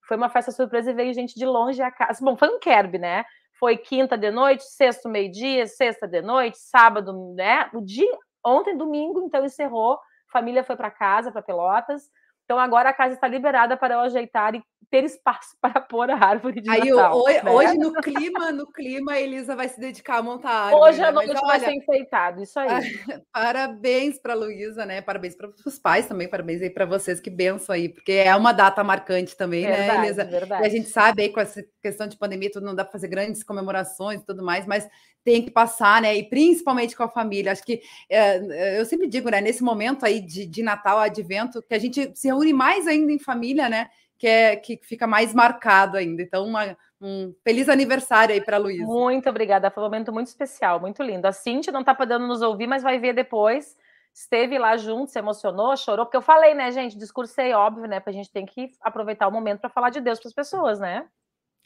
Foi uma festa surpresa e veio gente de longe a casa. Bom, foi um Kerb, né? Foi quinta de noite, sexta meio-dia, sexta de noite, sábado, né? O dia ontem domingo, então encerrou, família foi para casa, para Pelotas. Então agora a casa está liberada para eu ajeitar e ter espaço para pôr a árvore de Aí, Natal. Hoje, né? hoje, no clima, no clima, a Elisa vai se dedicar a montar a árvore. Hoje né? à noite vai ser enfeitado, isso aí. Parabéns para a Luísa, né? Parabéns para os pais também, parabéns aí para vocês, que benção aí, porque é uma data marcante também, verdade, né, Elisa? Verdade. E a gente sabe aí com essa questão de pandemia, tudo não dá para fazer grandes comemorações e tudo mais, mas tem que passar, né? E principalmente com a família. Acho que é, eu sempre digo, né? Nesse momento aí de, de Natal, Advento, que a gente se reúne mais ainda em família, né? Que, é, que fica mais marcado ainda. Então, uma, um feliz aniversário aí para a. Muito obrigada, foi um momento muito especial, muito lindo. A Cintia não está podendo nos ouvir, mas vai ver depois. Esteve lá junto, se emocionou, chorou, porque eu falei, né, gente? Discursei, óbvio, né? Porque a gente tem que aproveitar o momento para falar de Deus para as pessoas, né?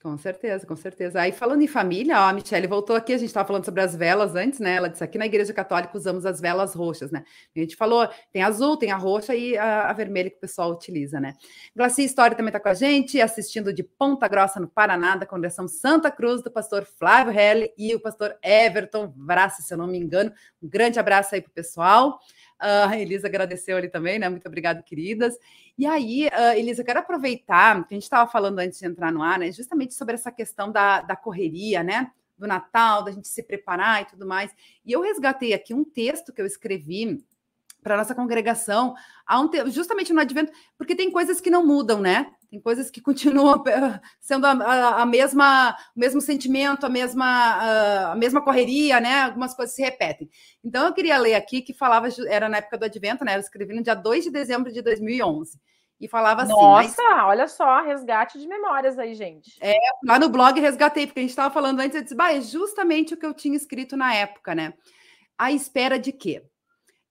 Com certeza, com certeza. Aí falando em família, ó, a Michelle voltou aqui, a gente estava falando sobre as velas antes, né? Ela disse aqui na Igreja Católica usamos as velas roxas, né? A gente falou, tem azul, tem a roxa e a, a vermelha que o pessoal utiliza, né? Glacia História também está com a gente, assistindo de Ponta Grossa, no Paraná, da Congregação Santa Cruz, do pastor Flávio Helle e o pastor Everton Braça, se eu não me engano. Um grande abraço aí para o pessoal. Uh, a Elisa agradeceu ali também, né? Muito obrigada, queridas. E aí, uh, Elisa, eu quero aproveitar que a gente estava falando antes de entrar no ar, né? Justamente sobre essa questão da, da correria, né? Do Natal, da gente se preparar e tudo mais. E eu resgatei aqui um texto que eu escrevi para nossa congregação, um justamente no Advento, porque tem coisas que não mudam, né? Tem coisas que continuam sendo a, a, a mesma, o mesmo sentimento, a mesma, a, a, mesma correria, né? Algumas coisas se repetem. Então, eu queria ler aqui que falava, era na época do Advento, né? Eu escrevi no dia 2 de dezembro de 2011. E falava assim. Nossa, mas... olha só, resgate de memórias aí, gente. É, lá no blog resgatei, porque a gente estava falando antes, eu disse, bah, é justamente o que eu tinha escrito na época, né? À espera de quê?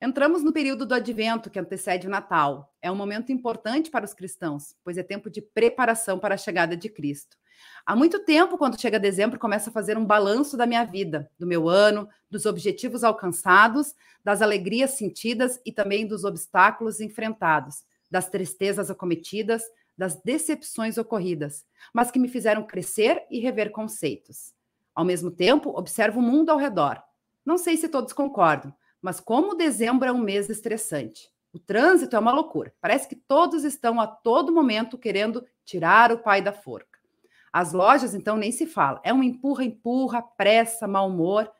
Entramos no período do advento que antecede o Natal. É um momento importante para os cristãos, pois é tempo de preparação para a chegada de Cristo. Há muito tempo, quando chega dezembro, começo a fazer um balanço da minha vida, do meu ano, dos objetivos alcançados, das alegrias sentidas e também dos obstáculos enfrentados, das tristezas acometidas, das decepções ocorridas, mas que me fizeram crescer e rever conceitos. Ao mesmo tempo, observo o mundo ao redor. Não sei se todos concordam, mas como dezembro é um mês estressante, o trânsito é uma loucura. Parece que todos estão a todo momento querendo tirar o pai da forca. As lojas, então, nem se fala. É um empurra-empurra, pressa, mau humor.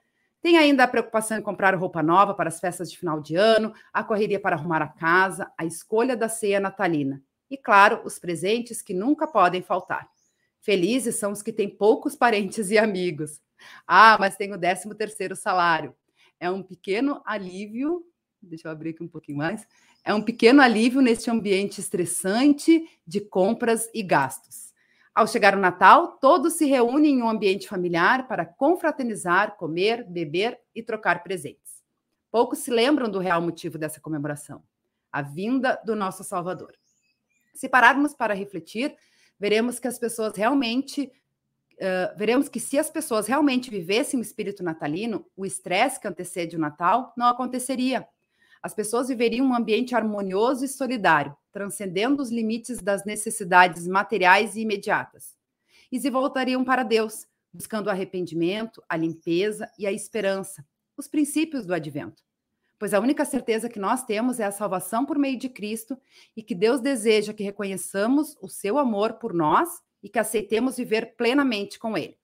Tem ainda a preocupação em comprar roupa nova para as festas de final de ano, a correria para arrumar a casa, a escolha da ceia natalina. E, claro, os presentes que nunca podem faltar. Felizes são os que têm poucos parentes e amigos. Ah, mas tem o 13 terceiro salário é um pequeno alívio, deixa eu abrir aqui um pouquinho mais, é um pequeno alívio neste ambiente estressante de compras e gastos. Ao chegar o Natal, todos se reúnem em um ambiente familiar para confraternizar, comer, beber e trocar presentes. Poucos se lembram do real motivo dessa comemoração, a vinda do nosso Salvador. Se pararmos para refletir, veremos que as pessoas realmente veremos que se as pessoas realmente vivessem o espírito natalino, o estresse que antecede o Natal não aconteceria. As pessoas viveriam um ambiente harmonioso e solidário, transcendendo os limites das necessidades materiais e imediatas. E se voltariam para Deus, buscando o arrependimento, a limpeza e a esperança, os princípios do advento. Pois a única certeza que nós temos é a salvação por meio de Cristo e que Deus deseja que reconheçamos o seu amor por nós e que aceitemos viver plenamente com Ele.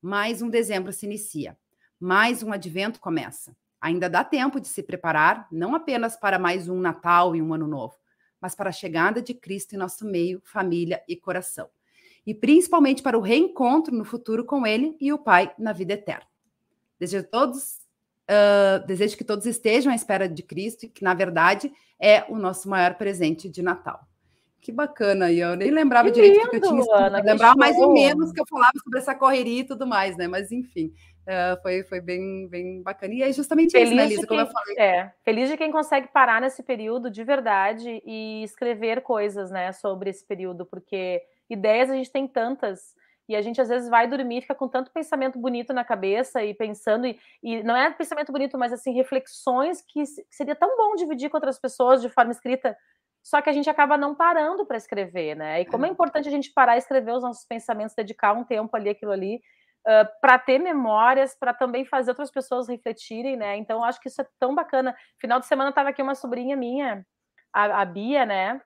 Mais um dezembro se inicia, mais um advento começa. Ainda dá tempo de se preparar, não apenas para mais um Natal e um Ano Novo, mas para a chegada de Cristo em nosso meio, família e coração. E principalmente para o reencontro no futuro com Ele e o Pai na vida eterna. Desejo todos, uh, desejo que todos estejam à espera de Cristo, que na verdade é o nosso maior presente de Natal. Que bacana aí, eu nem lembrava que direito lindo, que eu tinha escrito, lembrava mais ou menos que eu falava sobre essa correria e tudo mais, né? Mas enfim, uh, foi, foi bem, bem bacana. E é justamente feliz isso, né, Lisa? Quem, como eu falei. É, feliz de quem consegue parar nesse período de verdade e escrever coisas, né, sobre esse período, porque ideias a gente tem tantas. E a gente às vezes vai dormir e fica com tanto pensamento bonito na cabeça e pensando, e, e não é pensamento bonito, mas assim, reflexões que seria tão bom dividir com outras pessoas de forma escrita só que a gente acaba não parando para escrever, né? E como é, é importante a gente parar e escrever os nossos pensamentos, dedicar um tempo ali, aquilo ali, uh, para ter memórias, para também fazer outras pessoas refletirem, né? Então, eu acho que isso é tão bacana. Final de semana estava aqui uma sobrinha minha, a, a Bia, né?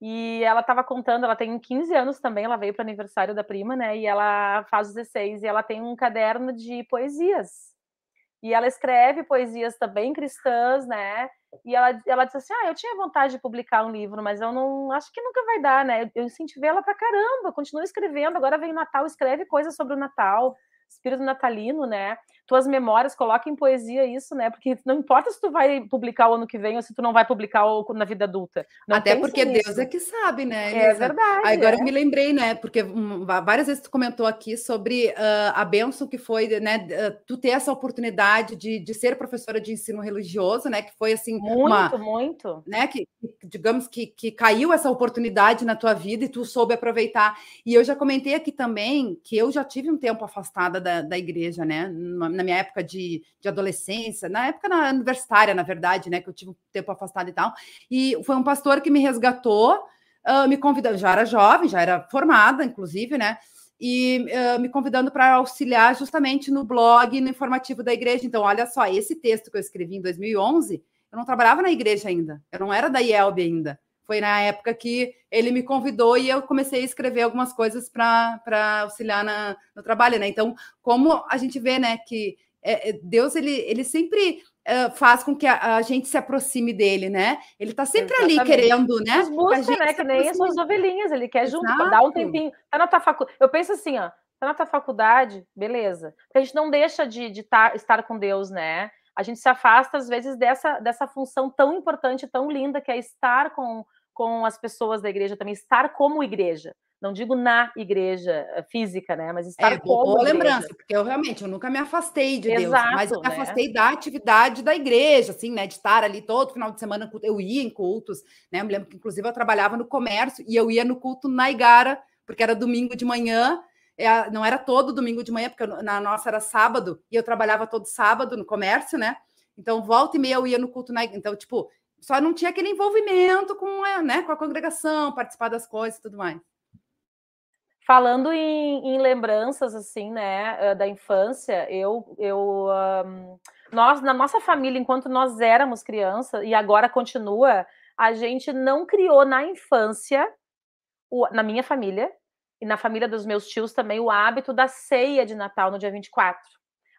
E ela estava contando, ela tem 15 anos também, ela veio para o aniversário da prima, né? E ela faz 16 e ela tem um caderno de poesias. E ela escreve poesias também cristãs, né? E ela, ela disse assim: Ah, eu tinha vontade de publicar um livro, mas eu não acho que nunca vai dar, né? Eu incentivei ela para caramba, continua escrevendo. Agora vem o Natal, escreve coisas sobre o Natal espírito natalino, né? Tuas memórias, coloca em poesia isso, né? Porque não importa se tu vai publicar o ano que vem ou se tu não vai publicar na vida adulta. Não Até porque nisso. Deus é que sabe, né? Elisa? É verdade. Agora é. eu me lembrei, né? Porque várias vezes tu comentou aqui sobre uh, a benção que foi, né? Uh, tu ter essa oportunidade de, de ser professora de ensino religioso, né? Que foi assim. Muito, uma, muito. Né? Que, digamos que, que caiu essa oportunidade na tua vida e tu soube aproveitar. E eu já comentei aqui também que eu já tive um tempo afastada da, da igreja, né? Na minha época de, de adolescência, na época na universitária, na verdade, né? Que eu tive um tempo afastado e tal. E foi um pastor que me resgatou, uh, me convidou, já era jovem, já era formada, inclusive, né? E uh, me convidando para auxiliar justamente no blog, no informativo da igreja. Então, olha só, esse texto que eu escrevi em 2011, eu não trabalhava na igreja ainda, eu não era da IELB ainda. Foi na época que ele me convidou e eu comecei a escrever algumas coisas para auxiliar na, no trabalho, né? Então, como a gente vê, né, que é, é, Deus ele, ele sempre uh, faz com que a, a, gente se aproxime dele, né? Ele está sempre Exatamente. ali querendo, né? Nos busca, né? Que nem as suas ovelhinhas, ele quer Exato. junto, dar um tempinho. Tá na tua faculdade. Eu penso assim, ó, tá na tua faculdade, beleza. A gente não deixa de, de tar, estar com Deus, né? A gente se afasta, às vezes, dessa, dessa função tão importante, tão linda, que é estar com, com as pessoas da igreja também, estar como igreja. Não digo na igreja eh, física, né? Mas estar é, como boa igreja. lembrança, porque eu realmente eu nunca me afastei de Exato, Deus, mas eu me né? afastei da atividade da igreja, assim, né? De estar ali todo final de semana, eu ia em cultos, né? Eu me lembro que, inclusive, eu trabalhava no comércio e eu ia no culto na Igara, porque era domingo de manhã, é, não era todo domingo de manhã, porque na nossa era sábado, e eu trabalhava todo sábado no comércio, né? Então, volta e meia eu ia no culto na Então, tipo, só não tinha aquele envolvimento com, a, né, com a congregação, participar das coisas e tudo mais. Falando em, em, lembranças, assim, né, da infância, eu, eu um, nós, na nossa família, enquanto nós éramos crianças, e agora continua, a gente não criou na infância, o, na minha família, e na família dos meus tios também, o hábito da ceia de Natal no dia 24.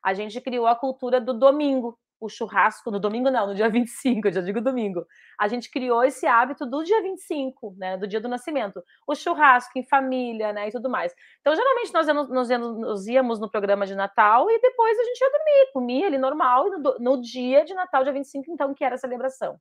A gente criou a cultura do domingo, o churrasco no domingo, não, no dia 25, eu já digo domingo. A gente criou esse hábito do dia 25, né, do dia do nascimento. O churrasco em família, né, e tudo mais. Então, geralmente, nós, nós, nós íamos no programa de Natal e depois a gente ia dormir, comia ali normal, e no, no dia de Natal, dia 25, então, que era a celebração.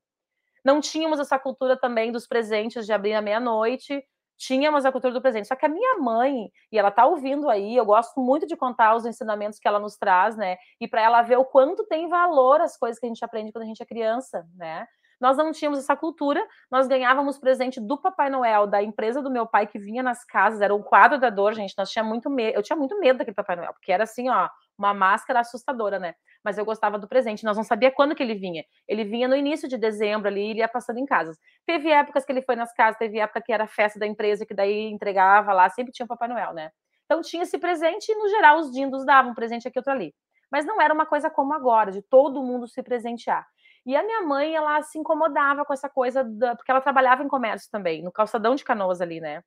Não tínhamos essa cultura também dos presentes de abrir à meia-noite, tínhamos a cultura do presente. Só que a minha mãe, e ela tá ouvindo aí, eu gosto muito de contar os ensinamentos que ela nos traz, né? E para ela ver o quanto tem valor as coisas que a gente aprende quando a gente é criança, né? Nós não tínhamos essa cultura, nós ganhávamos presente do Papai Noel, da empresa do meu pai que vinha nas casas, era o quadro da dor, gente. Nós tinha muito medo, eu tinha muito medo daquele Papai Noel, porque era assim, ó, uma máscara assustadora, né? Mas eu gostava do presente. Nós não sabia quando que ele vinha. Ele vinha no início de dezembro ali, ele ia passando em casas. Teve épocas que ele foi nas casas, teve época que era festa da empresa, que daí entregava lá, sempre tinha o Papai Noel, né? Então tinha esse presente e, no geral, os dindos davam um presente aqui, outro ali. Mas não era uma coisa como agora, de todo mundo se presentear. E a minha mãe, ela se incomodava com essa coisa, da... porque ela trabalhava em comércio também, no calçadão de canoas ali, né?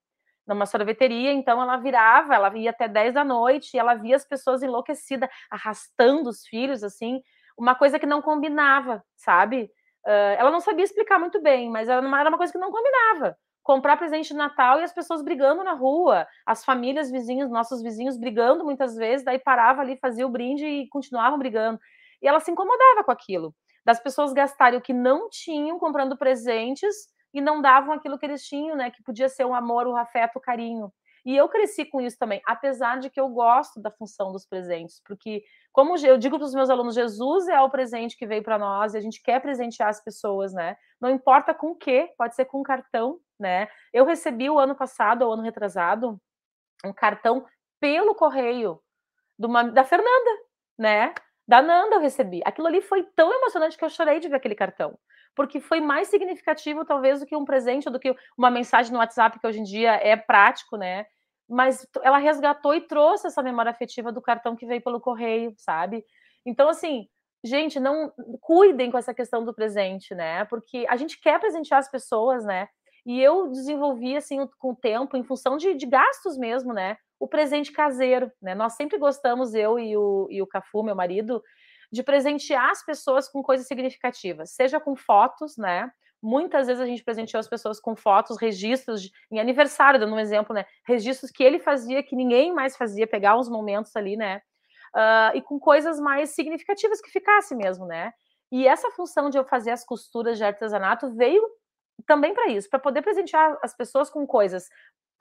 Numa sorveteria, então ela virava, ela ia até 10 da noite e ela via as pessoas enlouquecidas, arrastando os filhos, assim, uma coisa que não combinava, sabe? Uh, ela não sabia explicar muito bem, mas era uma, coisa que não combinava. Comprar presente de Natal e as pessoas brigando na rua, as famílias vizinhos, nossos vizinhos brigando muitas vezes, daí parava ali, fazia o brinde e continuavam brigando. E ela se incomodava com aquilo, das pessoas gastarem o que não tinham comprando presentes e não davam aquilo que eles tinham, né? Que podia ser um amor, o afeto, o carinho. E eu cresci com isso também, apesar de que eu gosto da função dos presentes, porque, como eu digo para os meus alunos, Jesus é o presente que veio para nós e a gente quer presentear as pessoas, né? Não importa com o que, pode ser com um cartão, né? Eu recebi o ano passado, ou ano retrasado, um cartão pelo correio uma, da Fernanda, né? Da Nanda eu recebi. Aquilo ali foi tão emocionante que eu chorei de ver aquele cartão porque foi mais significativo, talvez, do que um presente, do que uma mensagem no WhatsApp, que hoje em dia é prático, né? Mas ela resgatou e trouxe essa memória afetiva do cartão que veio pelo correio, sabe? Então, assim, gente, não cuidem com essa questão do presente, né? Porque a gente quer presentear as pessoas, né? E eu desenvolvi, assim, com o tempo, em função de, de gastos mesmo, né? O presente caseiro, né? Nós sempre gostamos, eu e o, e o Cafu, meu marido, de presentear as pessoas com coisas significativas, seja com fotos, né? Muitas vezes a gente presenteou as pessoas com fotos, registros de, em aniversário, dando um exemplo, né? Registros que ele fazia, que ninguém mais fazia, pegar uns momentos ali, né? Uh, e com coisas mais significativas que ficasse mesmo, né? E essa função de eu fazer as costuras de artesanato veio também para isso, para poder presentear as pessoas com coisas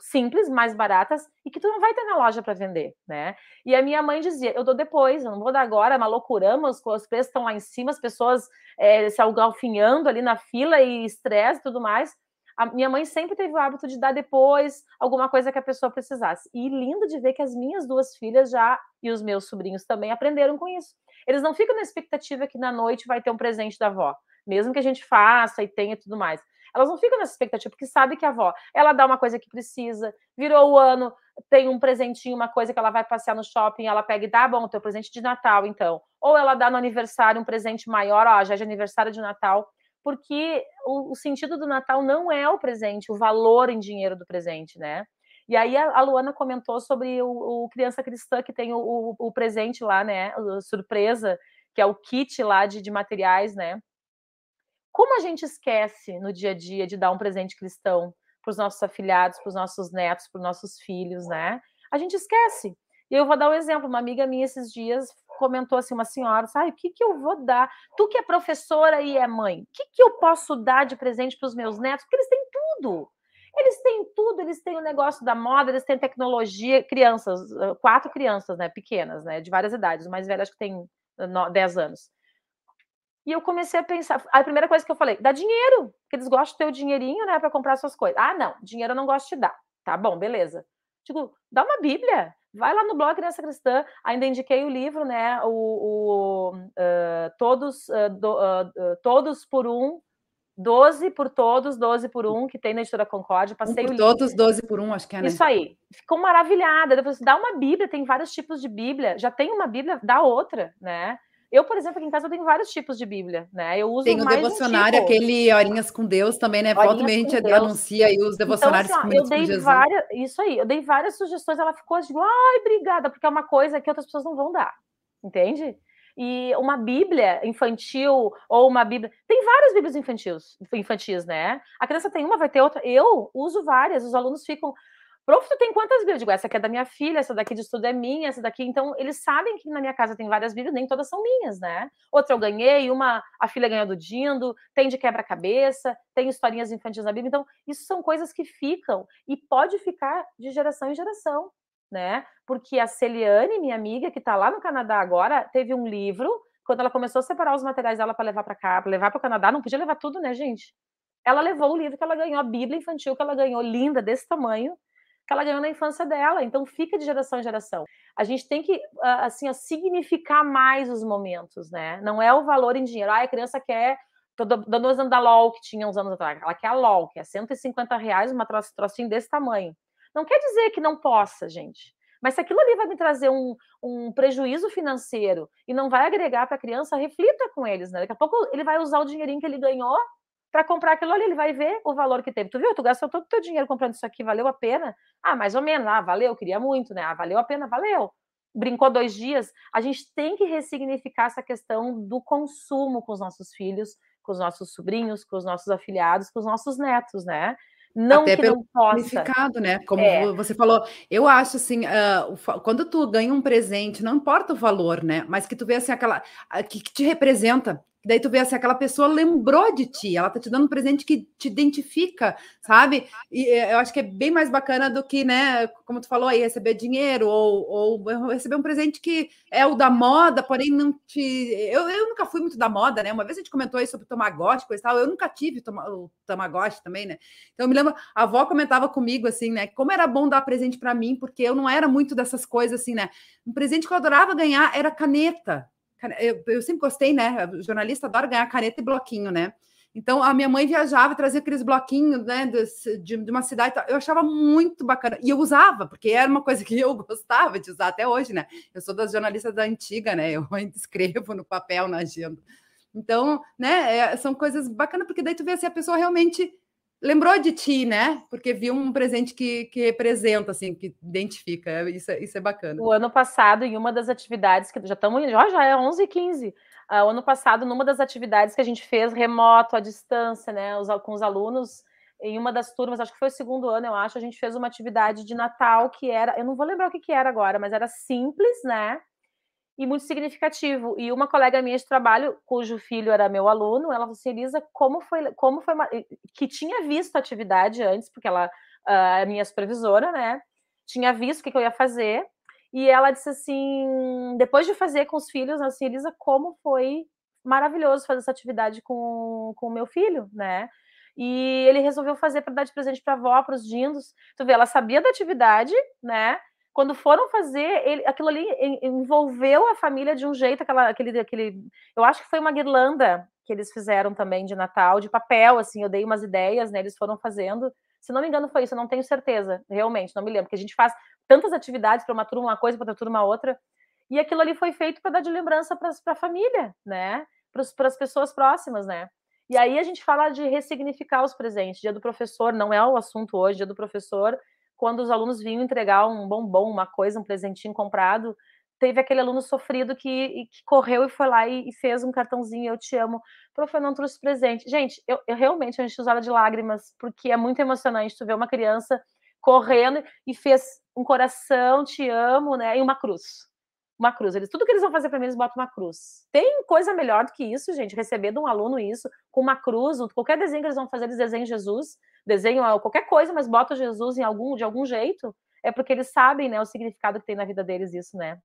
simples, mais baratas e que tu não vai ter na loja para vender, né? E a minha mãe dizia: eu dou depois, eu não vou dar agora, é uma loucura, os preços estão lá em cima, as pessoas é, se algalfinhando ali na fila e estresse e tudo mais. A minha mãe sempre teve o hábito de dar depois alguma coisa que a pessoa precisasse. E lindo de ver que as minhas duas filhas já e os meus sobrinhos também aprenderam com isso. Eles não ficam na expectativa que na noite vai ter um presente da avó, mesmo que a gente faça e tenha tudo mais. Elas não ficam nessa expectativa, porque sabe que a avó, ela dá uma coisa que precisa, virou o ano, tem um presentinho, uma coisa que ela vai passear no shopping, ela pega e dá, bom, teu presente de Natal, então. Ou ela dá no aniversário um presente maior, ó, já é de aniversário de Natal, porque o, o sentido do Natal não é o presente, o valor em dinheiro do presente, né? E aí a, a Luana comentou sobre o, o, Criança Cristã, que tem o, o, presente lá, né? surpresa, que é o kit lá de, de materiais, né? Como a gente esquece no dia a dia de dar um presente cristão para os nossos afilhados, para os nossos netos, para os nossos filhos, né? A gente esquece. E eu vou dar um exemplo. Uma amiga minha esses dias comentou assim, uma senhora, sabe, o que, que eu vou dar? Tu que é professora e é mãe, o que, que eu posso dar de presente para os meus netos? Porque eles têm tudo. Eles têm tudo, eles têm o negócio da moda, eles têm tecnologia, crianças, quatro crianças, né, pequenas, né, de várias idades, o mais velho acho que tem 10 anos. E eu comecei a pensar, a primeira coisa que eu falei, dá dinheiro, porque eles gostam de ter o dinheirinho, né, para comprar suas coisas. Ah, não, dinheiro eu não gosto de dar. Tá bom, beleza. Digo, dá uma Bíblia, vai lá no blog Criança Cristã, ainda indiquei o livro, né, o, o uh, todos, uh, do, uh, todos por um, 12 por todos, 12 por um, que tem na editora Concórdia. Passei um por todos, 12 por um, acho que é, né? Isso aí. Ficou maravilhada. Depois dá uma Bíblia, tem vários tipos de Bíblia. Já tem uma Bíblia, dá outra, né? Eu, por exemplo, aqui em casa eu tenho vários tipos de Bíblia, né? Eu uso Tem o devocionário, um tipo. aquele Horinhas com Deus também, né? Volta a gente anuncia aí os devocionários então, assim, ó, eu dei várias, Isso aí, eu dei várias sugestões, ela ficou assim, ai, obrigada, porque é uma coisa que outras pessoas não vão dar, entende? E uma Bíblia infantil ou uma Bíblia. Tem várias Bíblias infantis, infantis, né? A criança tem uma, vai ter outra. Eu uso várias, os alunos ficam. Prof, tu tem quantas Bíblias? Digo, essa aqui é da minha filha, essa daqui de estudo é minha, essa daqui. Então, eles sabem que na minha casa tem várias Bíblias, nem todas são minhas, né? Outra eu ganhei, uma a filha ganhou do Dindo, tem de quebra-cabeça, tem historinhas infantis na Bíblia. Então, isso são coisas que ficam e pode ficar de geração em geração, né? Porque a Celiane, minha amiga, que está lá no Canadá agora, teve um livro. Quando ela começou a separar os materiais dela para levar para cá, para levar para o Canadá, não podia levar tudo, né, gente? Ela levou o livro que ela ganhou, a Bíblia infantil que ela ganhou, linda, desse tamanho que ela ganhou na infância dela. Então fica de geração em geração. A gente tem que assim significar mais os momentos, né? Não é o valor em dinheiro. Ah, a criança quer Tô dando o exemplo da LOL que tinha uns anos atrás. Ela quer a LOL, que é 150 reais, uma trocinho desse tamanho. Não quer dizer que não possa, gente. Mas se aquilo ali vai me trazer um, um prejuízo financeiro e não vai agregar para a criança, reflita com eles, né? Daqui a pouco ele vai usar o dinheirinho que ele ganhou para comprar aquilo ali, ele vai ver o valor que teve. Tu viu? Tu gastou todo o teu dinheiro comprando isso aqui, valeu a pena? Ah, mais ou menos. Ah, valeu, queria muito, né? Ah, valeu a pena, valeu. Brincou dois dias. A gente tem que ressignificar essa questão do consumo com os nossos filhos, com os nossos sobrinhos, com os nossos afiliados, com os nossos netos, né? Não Até que pelo não possa. significado, né? Como é. você falou, eu acho assim, uh, quando tu ganha um presente, não importa o valor, né? Mas que tu vê assim aquela que, que te representa, Daí tu vê assim, aquela pessoa lembrou de ti, ela tá te dando um presente que te identifica, sabe? E eh, eu acho que é bem mais bacana do que, né, como tu falou aí, receber dinheiro ou, ou receber um presente que é o da moda, porém não te. Eu, eu nunca fui muito da moda, né? Uma vez a gente comentou aí sobre Tamagotchi, coisa e tal, eu nunca tive o Tamagotchi também, né? Então eu me lembro, a avó comentava comigo assim, né, como era bom dar presente para mim, porque eu não era muito dessas coisas assim, né? Um presente que eu adorava ganhar era caneta eu, eu sempre gostei, né? O jornalista adora ganhar caneta e bloquinho, né? Então, a minha mãe viajava trazia aqueles bloquinhos, né, de, de, uma cidade. Eu achava muito bacana. E eu usava, porque era uma coisa que eu gostava de usar até hoje, né? Eu sou das jornalistas da antiga, né? Eu ainda escrevo no papel, na agenda. Então, né, é, são coisas bacanas, porque daí tu vê se assim, a pessoa realmente lembrou de ti, né? Porque viu um presente que, que representa, assim, que identifica. Isso, é, isso é bacana. O ano passado, em uma das atividades, que já estamos, já, já é 11 e 15 uh, o ano passado, numa das atividades que a gente fez remoto, à distância, né, os, com os alunos, em uma das turmas, acho que foi o segundo ano, eu acho, a gente fez uma atividade de Natal que era, eu não vou lembrar o que, que era agora, mas era simples, né? E muito significativo. E uma colega minha de trabalho, cujo filho era meu aluno, ela falou assim, Elisa, como foi, como foi, uma... que tinha visto a atividade antes, porque ela uh, é minha supervisora, né? Tinha visto o que, que, eu ia fazer, e ela disse assim, depois de fazer com os filhos, assim, Elisa, como foi maravilhoso fazer essa atividade com o meu filho, né? E ele resolveu fazer para dar de presente para a avó, para os dindos. Tu vê, ela sabia da atividade, né? Quando foram fazer, ele, aquilo ali envolveu a família de um jeito, aquela, aquele, aquele. Eu acho que foi uma guirlanda que eles fizeram também de Natal, de papel, assim, eu dei umas ideias, né? Eles foram fazendo. Se não me engano, foi isso, eu não tenho certeza, realmente, não me lembro, porque a gente faz tantas atividades para uma turma uma coisa, para outra turma outra. E aquilo ali foi feito para dar de lembrança para a família, né? Para as pessoas próximas, né? E aí a gente fala de ressignificar os presentes. Dia do professor não é o assunto hoje, dia do professor quando os alunos vinham entregar um bombom, uma coisa, um presentinho comprado, teve aquele aluno sofrido que, que correu e foi lá e, e, fez um cartãozinho, eu te amo. Prof, eu não trouxe presente. Gente, eu, eu realmente, a gente usava de lágrimas, porque é muito emocionante tu ver uma criança correndo e fez um coração, te amo, né, e uma cruz. Uma cruz. Eles, tudo que eles vão fazer para mim, eles botam uma cruz. Tem coisa melhor do que isso, gente, receber de um aluno isso, com uma cruz, qualquer desenho que eles vão fazer, eles desenham Jesus desenham qualquer coisa, mas botam Jesus em algum, de algum jeito, é porque eles sabem, né, o significado que tem na vida deles isso, né?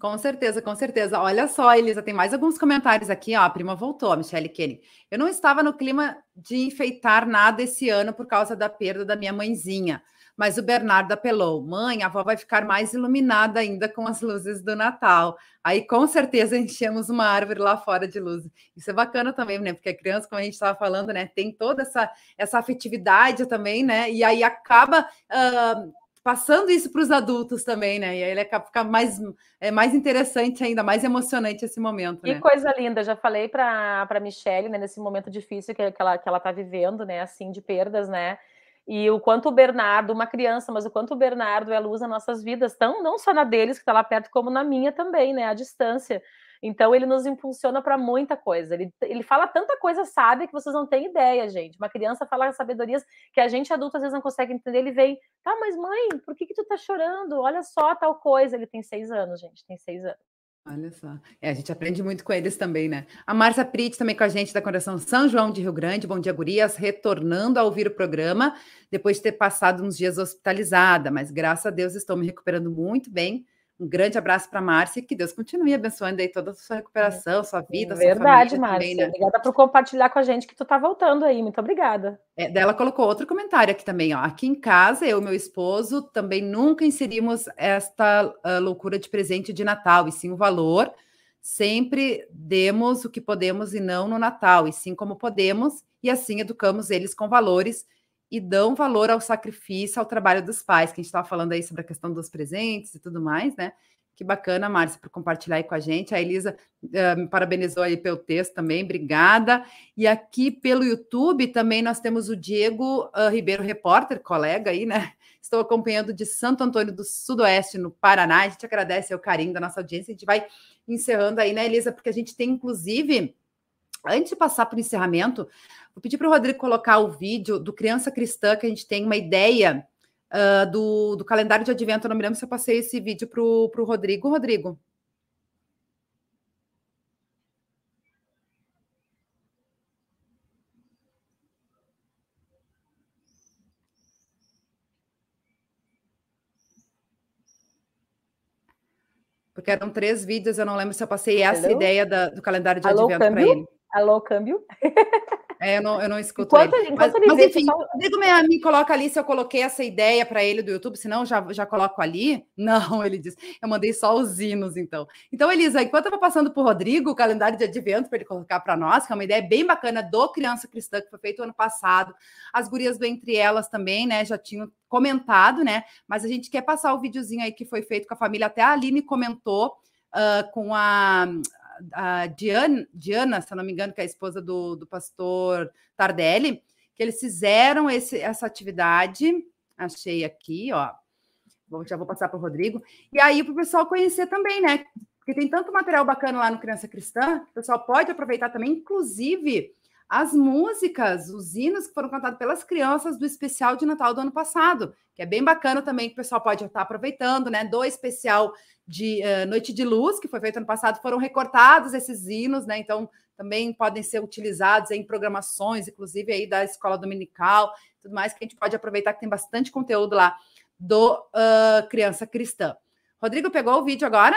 Com certeza, com certeza. Olha só, Elisa, tem mais alguns comentários aqui. Ó, a prima voltou, a Michelle Kenny. Eu não estava no clima de enfeitar nada esse ano por causa da perda da minha mãezinha. Mas o Bernardo apelou: mãe, a avó vai ficar mais iluminada ainda com as luzes do Natal. Aí com certeza enchemos uma árvore lá fora de luz. Isso é bacana também, né? Porque a criança, como a gente estava falando, né, tem toda essa, essa afetividade também, né? E aí acaba. Uh, passando isso para os adultos também, né? E aí ele ficar mais, é mais interessante ainda, mais emocionante esse momento. Que né? coisa linda, já falei para a Michelle, né, nesse momento difícil que, que ela que ela está vivendo, né? Assim, de perdas, né? E o quanto o Bernardo, uma criança, mas o quanto o Bernardo é luz nas nossas vidas, tão, não só na deles, que está lá perto, como na minha também, né? À distância. Então ele nos impulsiona para muita coisa. Ele, ele fala tanta coisa sábia que vocês não têm ideia, gente. Uma criança fala sabedorias que a gente adulto às vezes não consegue entender. Ele vem, tá, mas mãe, por que, que tu tá chorando? Olha só tal coisa. Ele tem seis anos, gente, tem seis anos. Olha só. É, a gente aprende muito com eles também, né? A Marcia Prit também com a gente da Coração São João de Rio Grande. Bom dia, gurias. Retornando a ouvir o programa depois de ter passado uns dias hospitalizada, mas graças a Deus estou me recuperando muito bem. Um grande abraço para a Márcia, que Deus continue abençoando aí toda a sua recuperação, sua vida, Verdade, sua Márcia. Também, né? Obrigada por compartilhar com a gente que tu tá voltando aí. Muito obrigada. É, ela colocou outro comentário aqui também, ó. Aqui em casa, eu e meu esposo também nunca inserimos esta uh, loucura de presente de Natal, e sim o valor. Sempre demos o que podemos e não no Natal, e sim como podemos, e assim educamos eles com valores e dão valor ao sacrifício, ao trabalho dos pais, que a gente estava falando aí sobre a questão dos presentes e tudo mais, né? Que bacana, Márcia, por compartilhar aí com a gente. A Elisa uh, me parabenizou aí pelo texto também, obrigada. E aqui pelo YouTube também nós temos o Diego uh, Ribeiro, repórter, colega aí, né? Estou acompanhando de Santo Antônio do Sudoeste, no Paraná. A gente agradece o carinho da nossa audiência. A gente vai encerrando aí, né, Elisa? Porque a gente tem, inclusive, antes de passar para o encerramento, Vou pedir para o Rodrigo colocar o vídeo do Criança Cristã, que a gente tem uma ideia uh, do, do calendário de advento. Eu não me lembro se eu passei esse vídeo para o Rodrigo. Rodrigo. Porque eram três vídeos, eu não lembro se eu passei essa Hello? ideia da, do calendário de Alô, advento para ele. Alô, câmbio? É, eu não, eu não escuto enquanto, ele. Enquanto mas, ele mas enfim, só... Rodrigo me, me coloca ali se eu coloquei essa ideia para ele do YouTube, senão já, já coloco ali. Não, ele diz. Eu mandei só os hinos, então. Então, Elisa, enquanto eu vou passando para o Rodrigo o calendário de advento para ele colocar para nós, que é uma ideia bem bacana do Criança Cristã, que foi feito ano passado. As gurias do Entre Elas também, né? Já tinham comentado, né? Mas a gente quer passar o videozinho aí que foi feito com a família. Até a Aline comentou uh, com a a Diana, Diana, se não me engano, que é a esposa do, do pastor Tardelli, que eles fizeram esse, essa atividade. Achei aqui, ó. Já vou passar para o Rodrigo. E aí, para o pessoal conhecer também, né? Porque tem tanto material bacana lá no Criança Cristã, o pessoal pode aproveitar também, inclusive as músicas, os hinos que foram cantados pelas crianças do especial de Natal do ano passado, que é bem bacana também, que o pessoal pode estar aproveitando, né? Do especial de uh, Noite de Luz, que foi feito ano passado, foram recortados esses hinos, né? Então, também podem ser utilizados em programações, inclusive aí da escola dominical, tudo mais, que a gente pode aproveitar que tem bastante conteúdo lá do uh, Criança Cristã. Rodrigo, pegou o vídeo agora?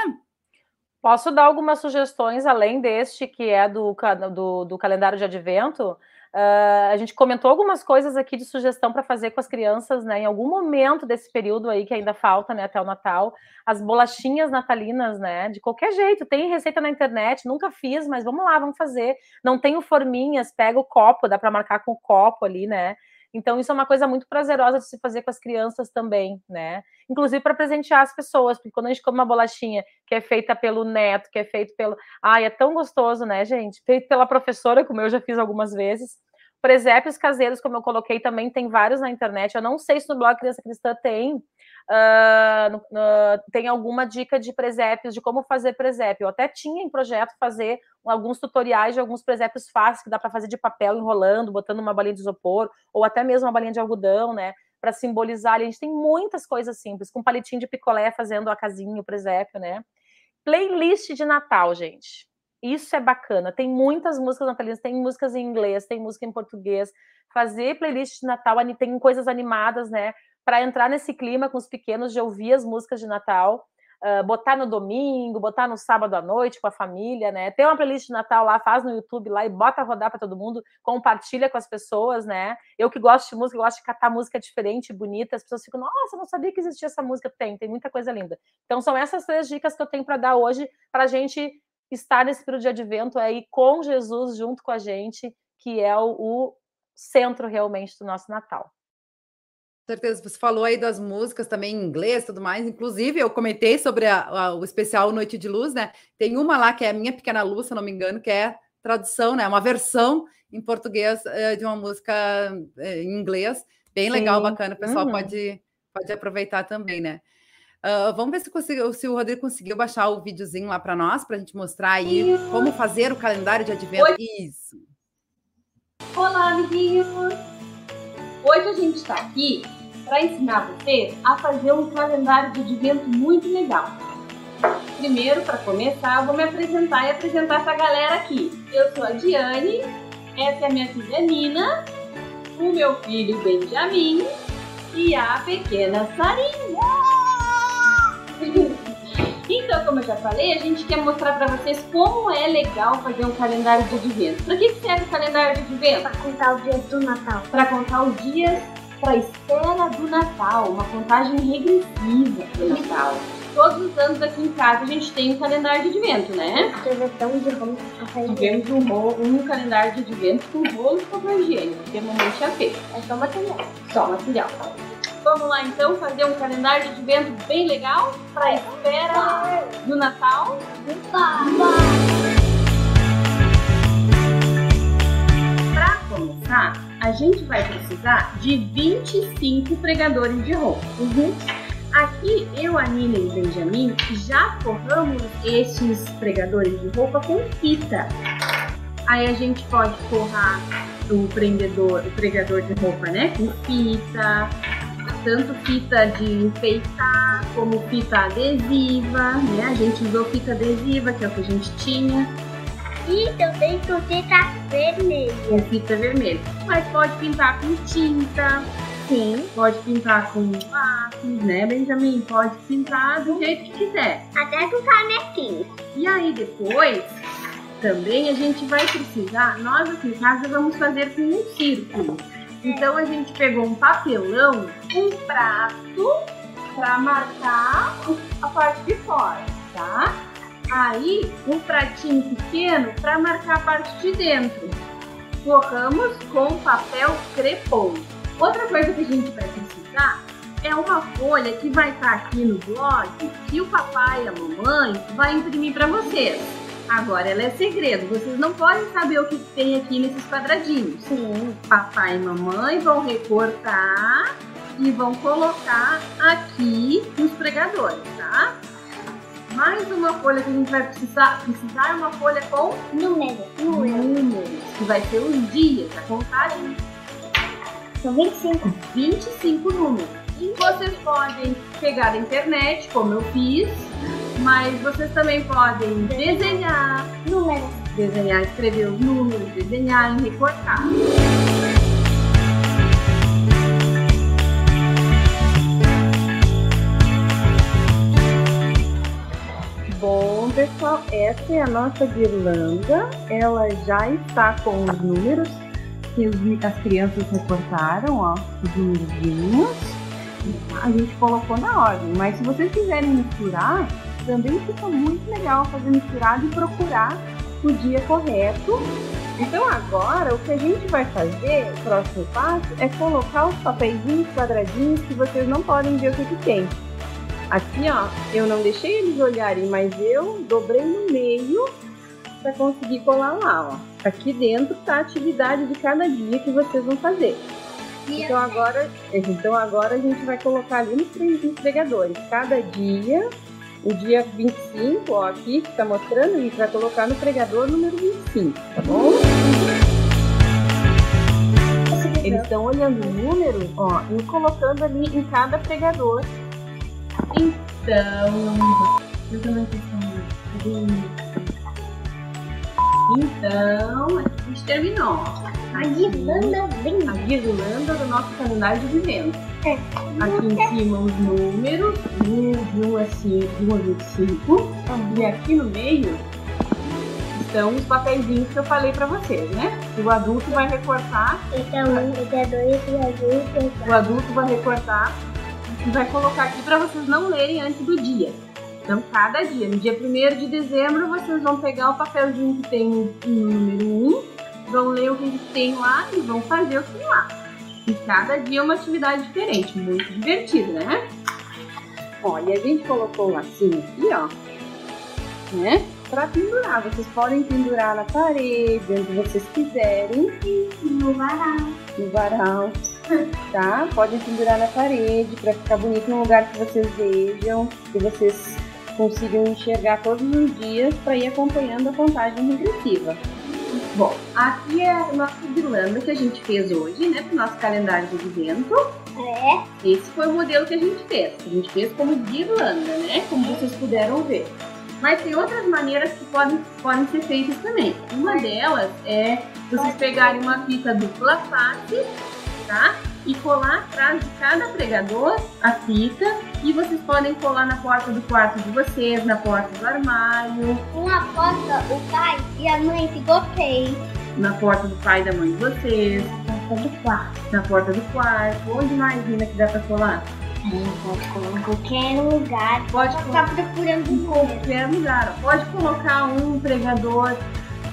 Posso dar algumas sugestões além deste, que é do, do, do calendário de advento? Uh, a gente comentou algumas coisas aqui de sugestão para fazer com as crianças, né? Em algum momento desse período aí que ainda falta, né? Até o Natal, as bolachinhas natalinas, né? De qualquer jeito, tem receita na internet, nunca fiz, mas vamos lá, vamos fazer. Não tenho forminhas, pega o copo, dá para marcar com o copo ali, né? Então, isso é uma coisa muito prazerosa de se fazer com as crianças também, né? Inclusive para presentear as pessoas, porque quando a gente come uma bolachinha que é feita pelo neto, que é feito pelo. Ai, é tão gostoso, né, gente? Feito pela professora, como eu já fiz algumas vezes. Presépios caseiros, como eu coloquei, também tem vários na internet. Eu não sei se no blog Criança Cristã tem, Uh, uh, tem alguma dica de presépios, de como fazer presépio. Eu até tinha em projeto fazer alguns tutoriais de alguns presépios fáceis que dá para fazer de papel, enrolando, botando uma balinha de isopor, ou até mesmo uma balinha de algodão, né? Para simbolizar. A gente tem muitas coisas simples, com palitinho de picolé fazendo a casinha, o presépio, né? Playlist de Natal, gente. Isso é bacana. Tem muitas músicas natalinas, tem músicas em inglês, tem música em português. Fazer playlist de Natal, tem coisas animadas, né? para entrar nesse clima com os pequenos de ouvir as músicas de Natal, uh, botar no domingo, botar no sábado à noite com a família, né? Tem uma playlist de Natal lá, faz no YouTube lá e bota rodar para todo mundo, compartilha com as pessoas, né? Eu que gosto de música, gosto de catar música diferente, bonita, as pessoas ficam, nossa, não sabia que existia essa música. Tem, tem muita coisa linda. Então são essas três dicas que eu tenho para dar hoje para gente estar nesse período de advento aí com Jesus junto com a gente, que é o, o centro realmente do nosso Natal certeza. Você falou aí das músicas também em inglês tudo mais. Inclusive, eu comentei sobre a, a, o especial Noite de Luz, né? Tem uma lá que é a Minha Pequena Luz, se não me engano, que é tradução, né? Uma versão em português é, de uma música é, em inglês. Bem Sim. legal, bacana. O pessoal uhum. pode, pode aproveitar também, né? Uh, vamos ver se, conseguiu, se o Rodrigo conseguiu baixar o videozinho lá para nós, para a gente mostrar aí como fazer o calendário de advento. Isso. Olá, amiguinhos! Hoje a gente está aqui para ensinar você a fazer um calendário de advento muito legal. Primeiro, para começar, eu vou me apresentar e apresentar essa galera aqui. Eu sou a Diane, essa é a minha filha Nina, o meu filho Benjamin e a pequena Sarinha. Então, como eu já falei, a gente quer mostrar para vocês como é legal fazer um calendário de advento. Para que serve o calendário de advento? Para contar os dias do Natal. Para contar os dias para a espera do Natal, uma contagem regressiva para o Natal. Todos os anos aqui em casa a gente tem um calendário de advento, né? Tivemos um, um calendário de advento com rolo de papel higiênico, porque a mamãe tinha feito. É só material. Só material. Vamos lá então fazer um calendário de advento bem legal para a espera do Natal. Para começar, a gente vai precisar de 25 pregadores de roupa. Uhum. Aqui, eu, a Nina e o Benjamin já forramos esses pregadores de roupa com fita. Aí a gente pode forrar o prendedor, o pregador de roupa, né? Com fita, tanto fita de enfeitar como fita adesiva, né? A gente usou fita adesiva, que é o que a gente tinha. E também com fita vermelha. Com fita vermelha. Mas pode pintar com tinta. Sim. Pode pintar com lápis, né, Benjamin? Pode pintar do jeito que quiser. Até com canequinha. E aí depois, também a gente vai precisar, nós aqui em casa vamos fazer com um círculo. Então a gente pegou um papelão, um prato para marcar a parte de fora, tá? Aí, um pratinho pequeno para marcar a parte de dentro. Forramos com papel crepom. Outra coisa que a gente vai precisar é uma folha que vai estar aqui no blog que o papai e a mamãe vai imprimir para vocês. Agora ela é segredo. Vocês não podem saber o que tem aqui nesses quadradinhos. Sim. Papai e mamãe vão recortar e vão colocar aqui nos pregadores, tá? Mais uma folha que a gente vai precisar, precisar é uma folha com Número. Número. números, que vai ser os dias, a contagem São 25. 25 números. E vocês podem pegar a internet, como eu fiz, mas vocês também podem desenhar, Número. desenhar, escrever os números, desenhar e recortar. Pessoal, essa é a nossa guirlanda. Ela já está com os números que as crianças recortaram, ó, os númerozinhos. A gente colocou na ordem, mas se vocês quiserem misturar, também fica muito legal fazer misturado e procurar o dia correto. Então agora o que a gente vai fazer, o próximo passo, é colocar os papeizinhos quadradinhos que vocês não podem ver o que, que tem. Aqui ó, eu não deixei eles olharem, mas eu dobrei no meio para conseguir colar lá, ó. Aqui dentro tá a atividade de cada dia que vocês vão fazer. Então agora, então agora a gente vai colocar ali nos três nos pregadores. Cada dia, o dia 25, ó, aqui que tá mostrando, a gente vai colocar no pregador número 25, tá bom? Eles estão olhando o número, ó, e colocando ali em cada pregador. Então, eu também tenho Então, aqui a gente terminou. A guirlanda a brinca. guirlanda do nosso calendário de vivendo. É. Aqui em cima os números, de 1 a 5, de 1 a 25. E aqui no meio estão os papeizinhos que eu falei pra vocês, né? O adulto vai recortar, Esse é um, esse é dois, é dois, esse é o adulto vai recortar vai colocar aqui pra vocês não lerem antes do dia. Então, cada dia, no dia 1 de dezembro, vocês vão pegar o papelzinho que tem o número 1, vão ler o que eles têm lá e vão fazer o que tem lá. E cada dia é uma atividade diferente, muito divertido, né? E a gente colocou um lacinho aqui, ó, né? Pra pendurar. Vocês podem pendurar na parede, onde vocês quiserem, no varal. no varal, tá? Podem pendurar na parede pra ficar bonito num lugar que vocês vejam, que vocês consigam enxergar todos os dias para ir acompanhando a contagem regressiva. Bom, aqui é a nossa guirlanda que a gente fez hoje, né, para o nosso calendário de advento. É. Esse foi o modelo que a gente fez. A gente fez como guirlanda, né? Como vocês puderam ver. Mas tem outras maneiras que podem, podem ser feitas também. Uma delas é vocês pegarem uma fita dupla face, tá? E colar atrás de cada pregador a fita. E vocês podem colar na porta do quarto de vocês, na porta do armário, Uma porta, o pai e a mãe ficou feio. na porta do pai e da mãe de vocês, Porta do quarto. na porta do quarto. Onde mais, Rina, que dá pra colar? Pode colocar em qualquer lugar. Pode colocar. procurando um número. qualquer lugar. Pode colocar um pregador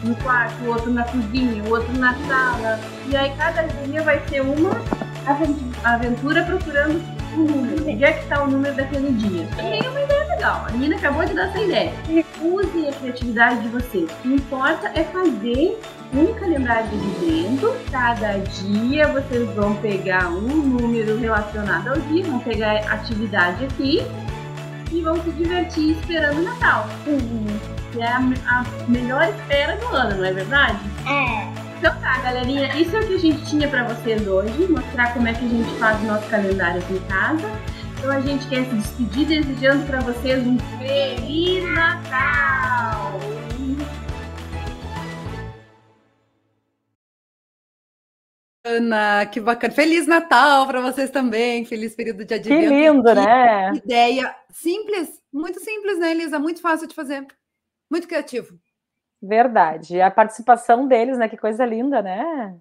no quarto, outro na cozinha, o outro na sala. E aí cada dia vai ser uma aventu- aventura procurando o número. Onde é que está o número daquele dia? Também é uma ideia legal. A Nina acabou de dar essa ideia. Usem a criatividade de vocês. O que importa é fazer um calendário de dentro. Cada dia vocês vão pegar um número relacionado ao dia, vão pegar atividade aqui e vão se divertir esperando o Natal. Que é a, a melhor espera do ano, não é verdade? É. Então tá, galerinha, isso é o que a gente tinha pra vocês hoje, mostrar como é que a gente faz o nosso calendário aqui em casa. Então a gente quer se despedir desejando pra vocês um Feliz Natal! Ana, que bacana. Feliz Natal para vocês também. Feliz período de Que advento. lindo, Que né? Ideia simples, muito simples, né, Elisa? Muito fácil de fazer. Muito criativo. Verdade. A participação deles, né? Que coisa linda, né?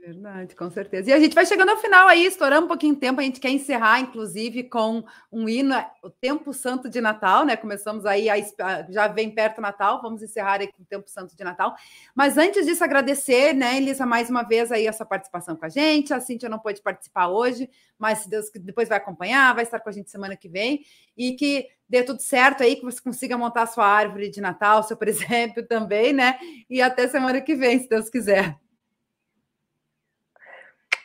Verdade, com certeza. E a gente vai chegando ao final aí, estourando um pouquinho de tempo. A gente quer encerrar, inclusive, com um hino, o Tempo Santo de Natal, né? Começamos aí, a, já vem perto Natal, vamos encerrar aí com o Tempo Santo de Natal. Mas antes disso, agradecer, né, Elisa, mais uma vez aí essa participação com a gente. A Cintia não pôde participar hoje, mas se Deus depois vai acompanhar, vai estar com a gente semana que vem. E que dê tudo certo aí, que você consiga montar a sua árvore de Natal, seu presépio também, né? E até semana que vem, se Deus quiser.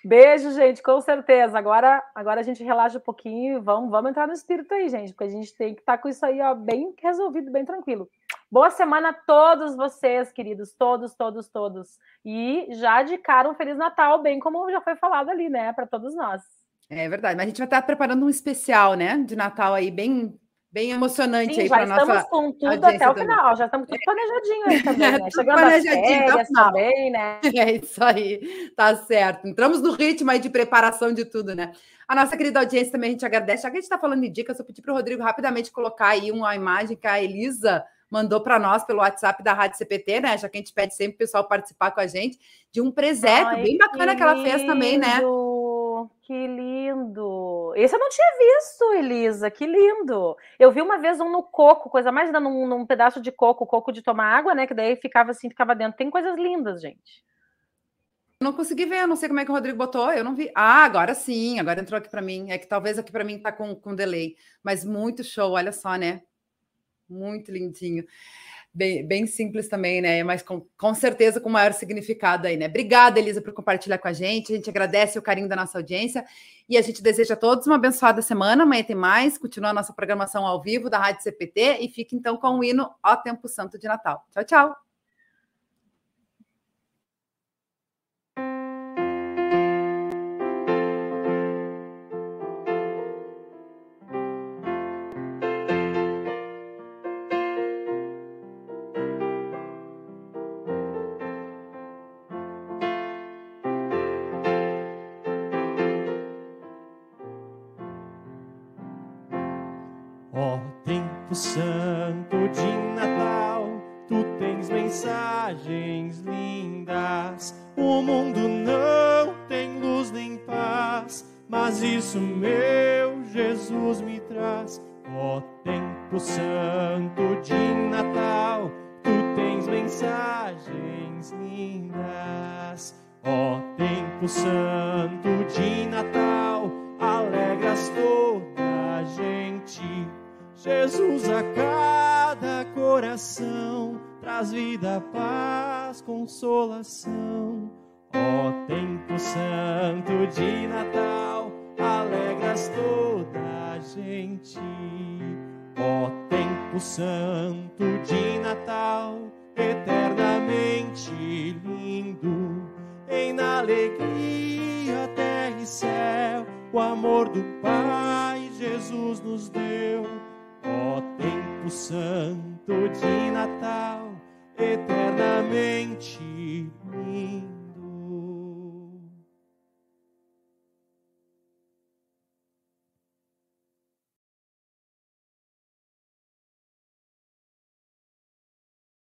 Beijo, gente, com certeza. Agora, agora a gente relaxa um pouquinho e vamos, vamos entrar no espírito aí, gente, porque a gente tem que estar tá com isso aí ó, bem resolvido, bem tranquilo. Boa semana a todos vocês, queridos, todos, todos, todos. E já de cara um Feliz Natal, bem como já foi falado ali, né, para todos nós. É verdade, mas a gente vai estar preparando um especial, né, de Natal aí, bem bem emocionante Sim, aí para nossa. Já estamos com tudo até o final, já estamos tudo planejadinho aí também, né? Chegando planejadinho, férias também, né? É isso aí, tá certo. Entramos no ritmo aí de preparação de tudo, né? A nossa querida audiência também a gente agradece. Já que a gente está falando de dicas, eu pedi para o Rodrigo rapidamente colocar aí uma imagem que a Elisa mandou para nós pelo WhatsApp da Rádio CPT, né? Já que a gente pede sempre o pessoal participar com a gente, de um presépio bem bacana que, que ela fez também, né? Que lindo! Esse eu não tinha visto, Elisa, que lindo! Eu vi uma vez um no coco, coisa mais linda, num, num pedaço de coco, coco de tomar água, né? Que daí ficava assim, ficava dentro. Tem coisas lindas, gente. Não consegui ver, não sei como é que o Rodrigo botou, eu não vi. Ah, agora sim, agora entrou aqui para mim. É que talvez aqui para mim tá com, com delay, mas muito show, olha só, né? Muito lindinho bem, bem simples também, né? Mas com, com certeza com maior significado aí, né? Obrigada, Elisa, por compartilhar com a gente. A gente agradece o carinho da nossa audiência e a gente deseja a todos uma abençoada semana. Amanhã tem mais. Continua a nossa programação ao vivo da Rádio CPT e fique então com o hino Ó Tempo Santo de Natal. Tchau, tchau. santo de Natal, tu tens mensagens lindas. O mundo não tem luz nem paz, mas isso meu Jesus me traz. Ó oh, tempo santo de Natal, tu tens mensagens lindas. Ó oh, tempo santo de Natal, alegras toda a gente consolação. Ó tempo santo de Natal, alegras toda a gente. Ó tempo santo de Natal, eternamente lindo. Em alegria, terra e céu, o amor do Pai Jesus nos deu. Ó tempo santo de Natal eternamente mim.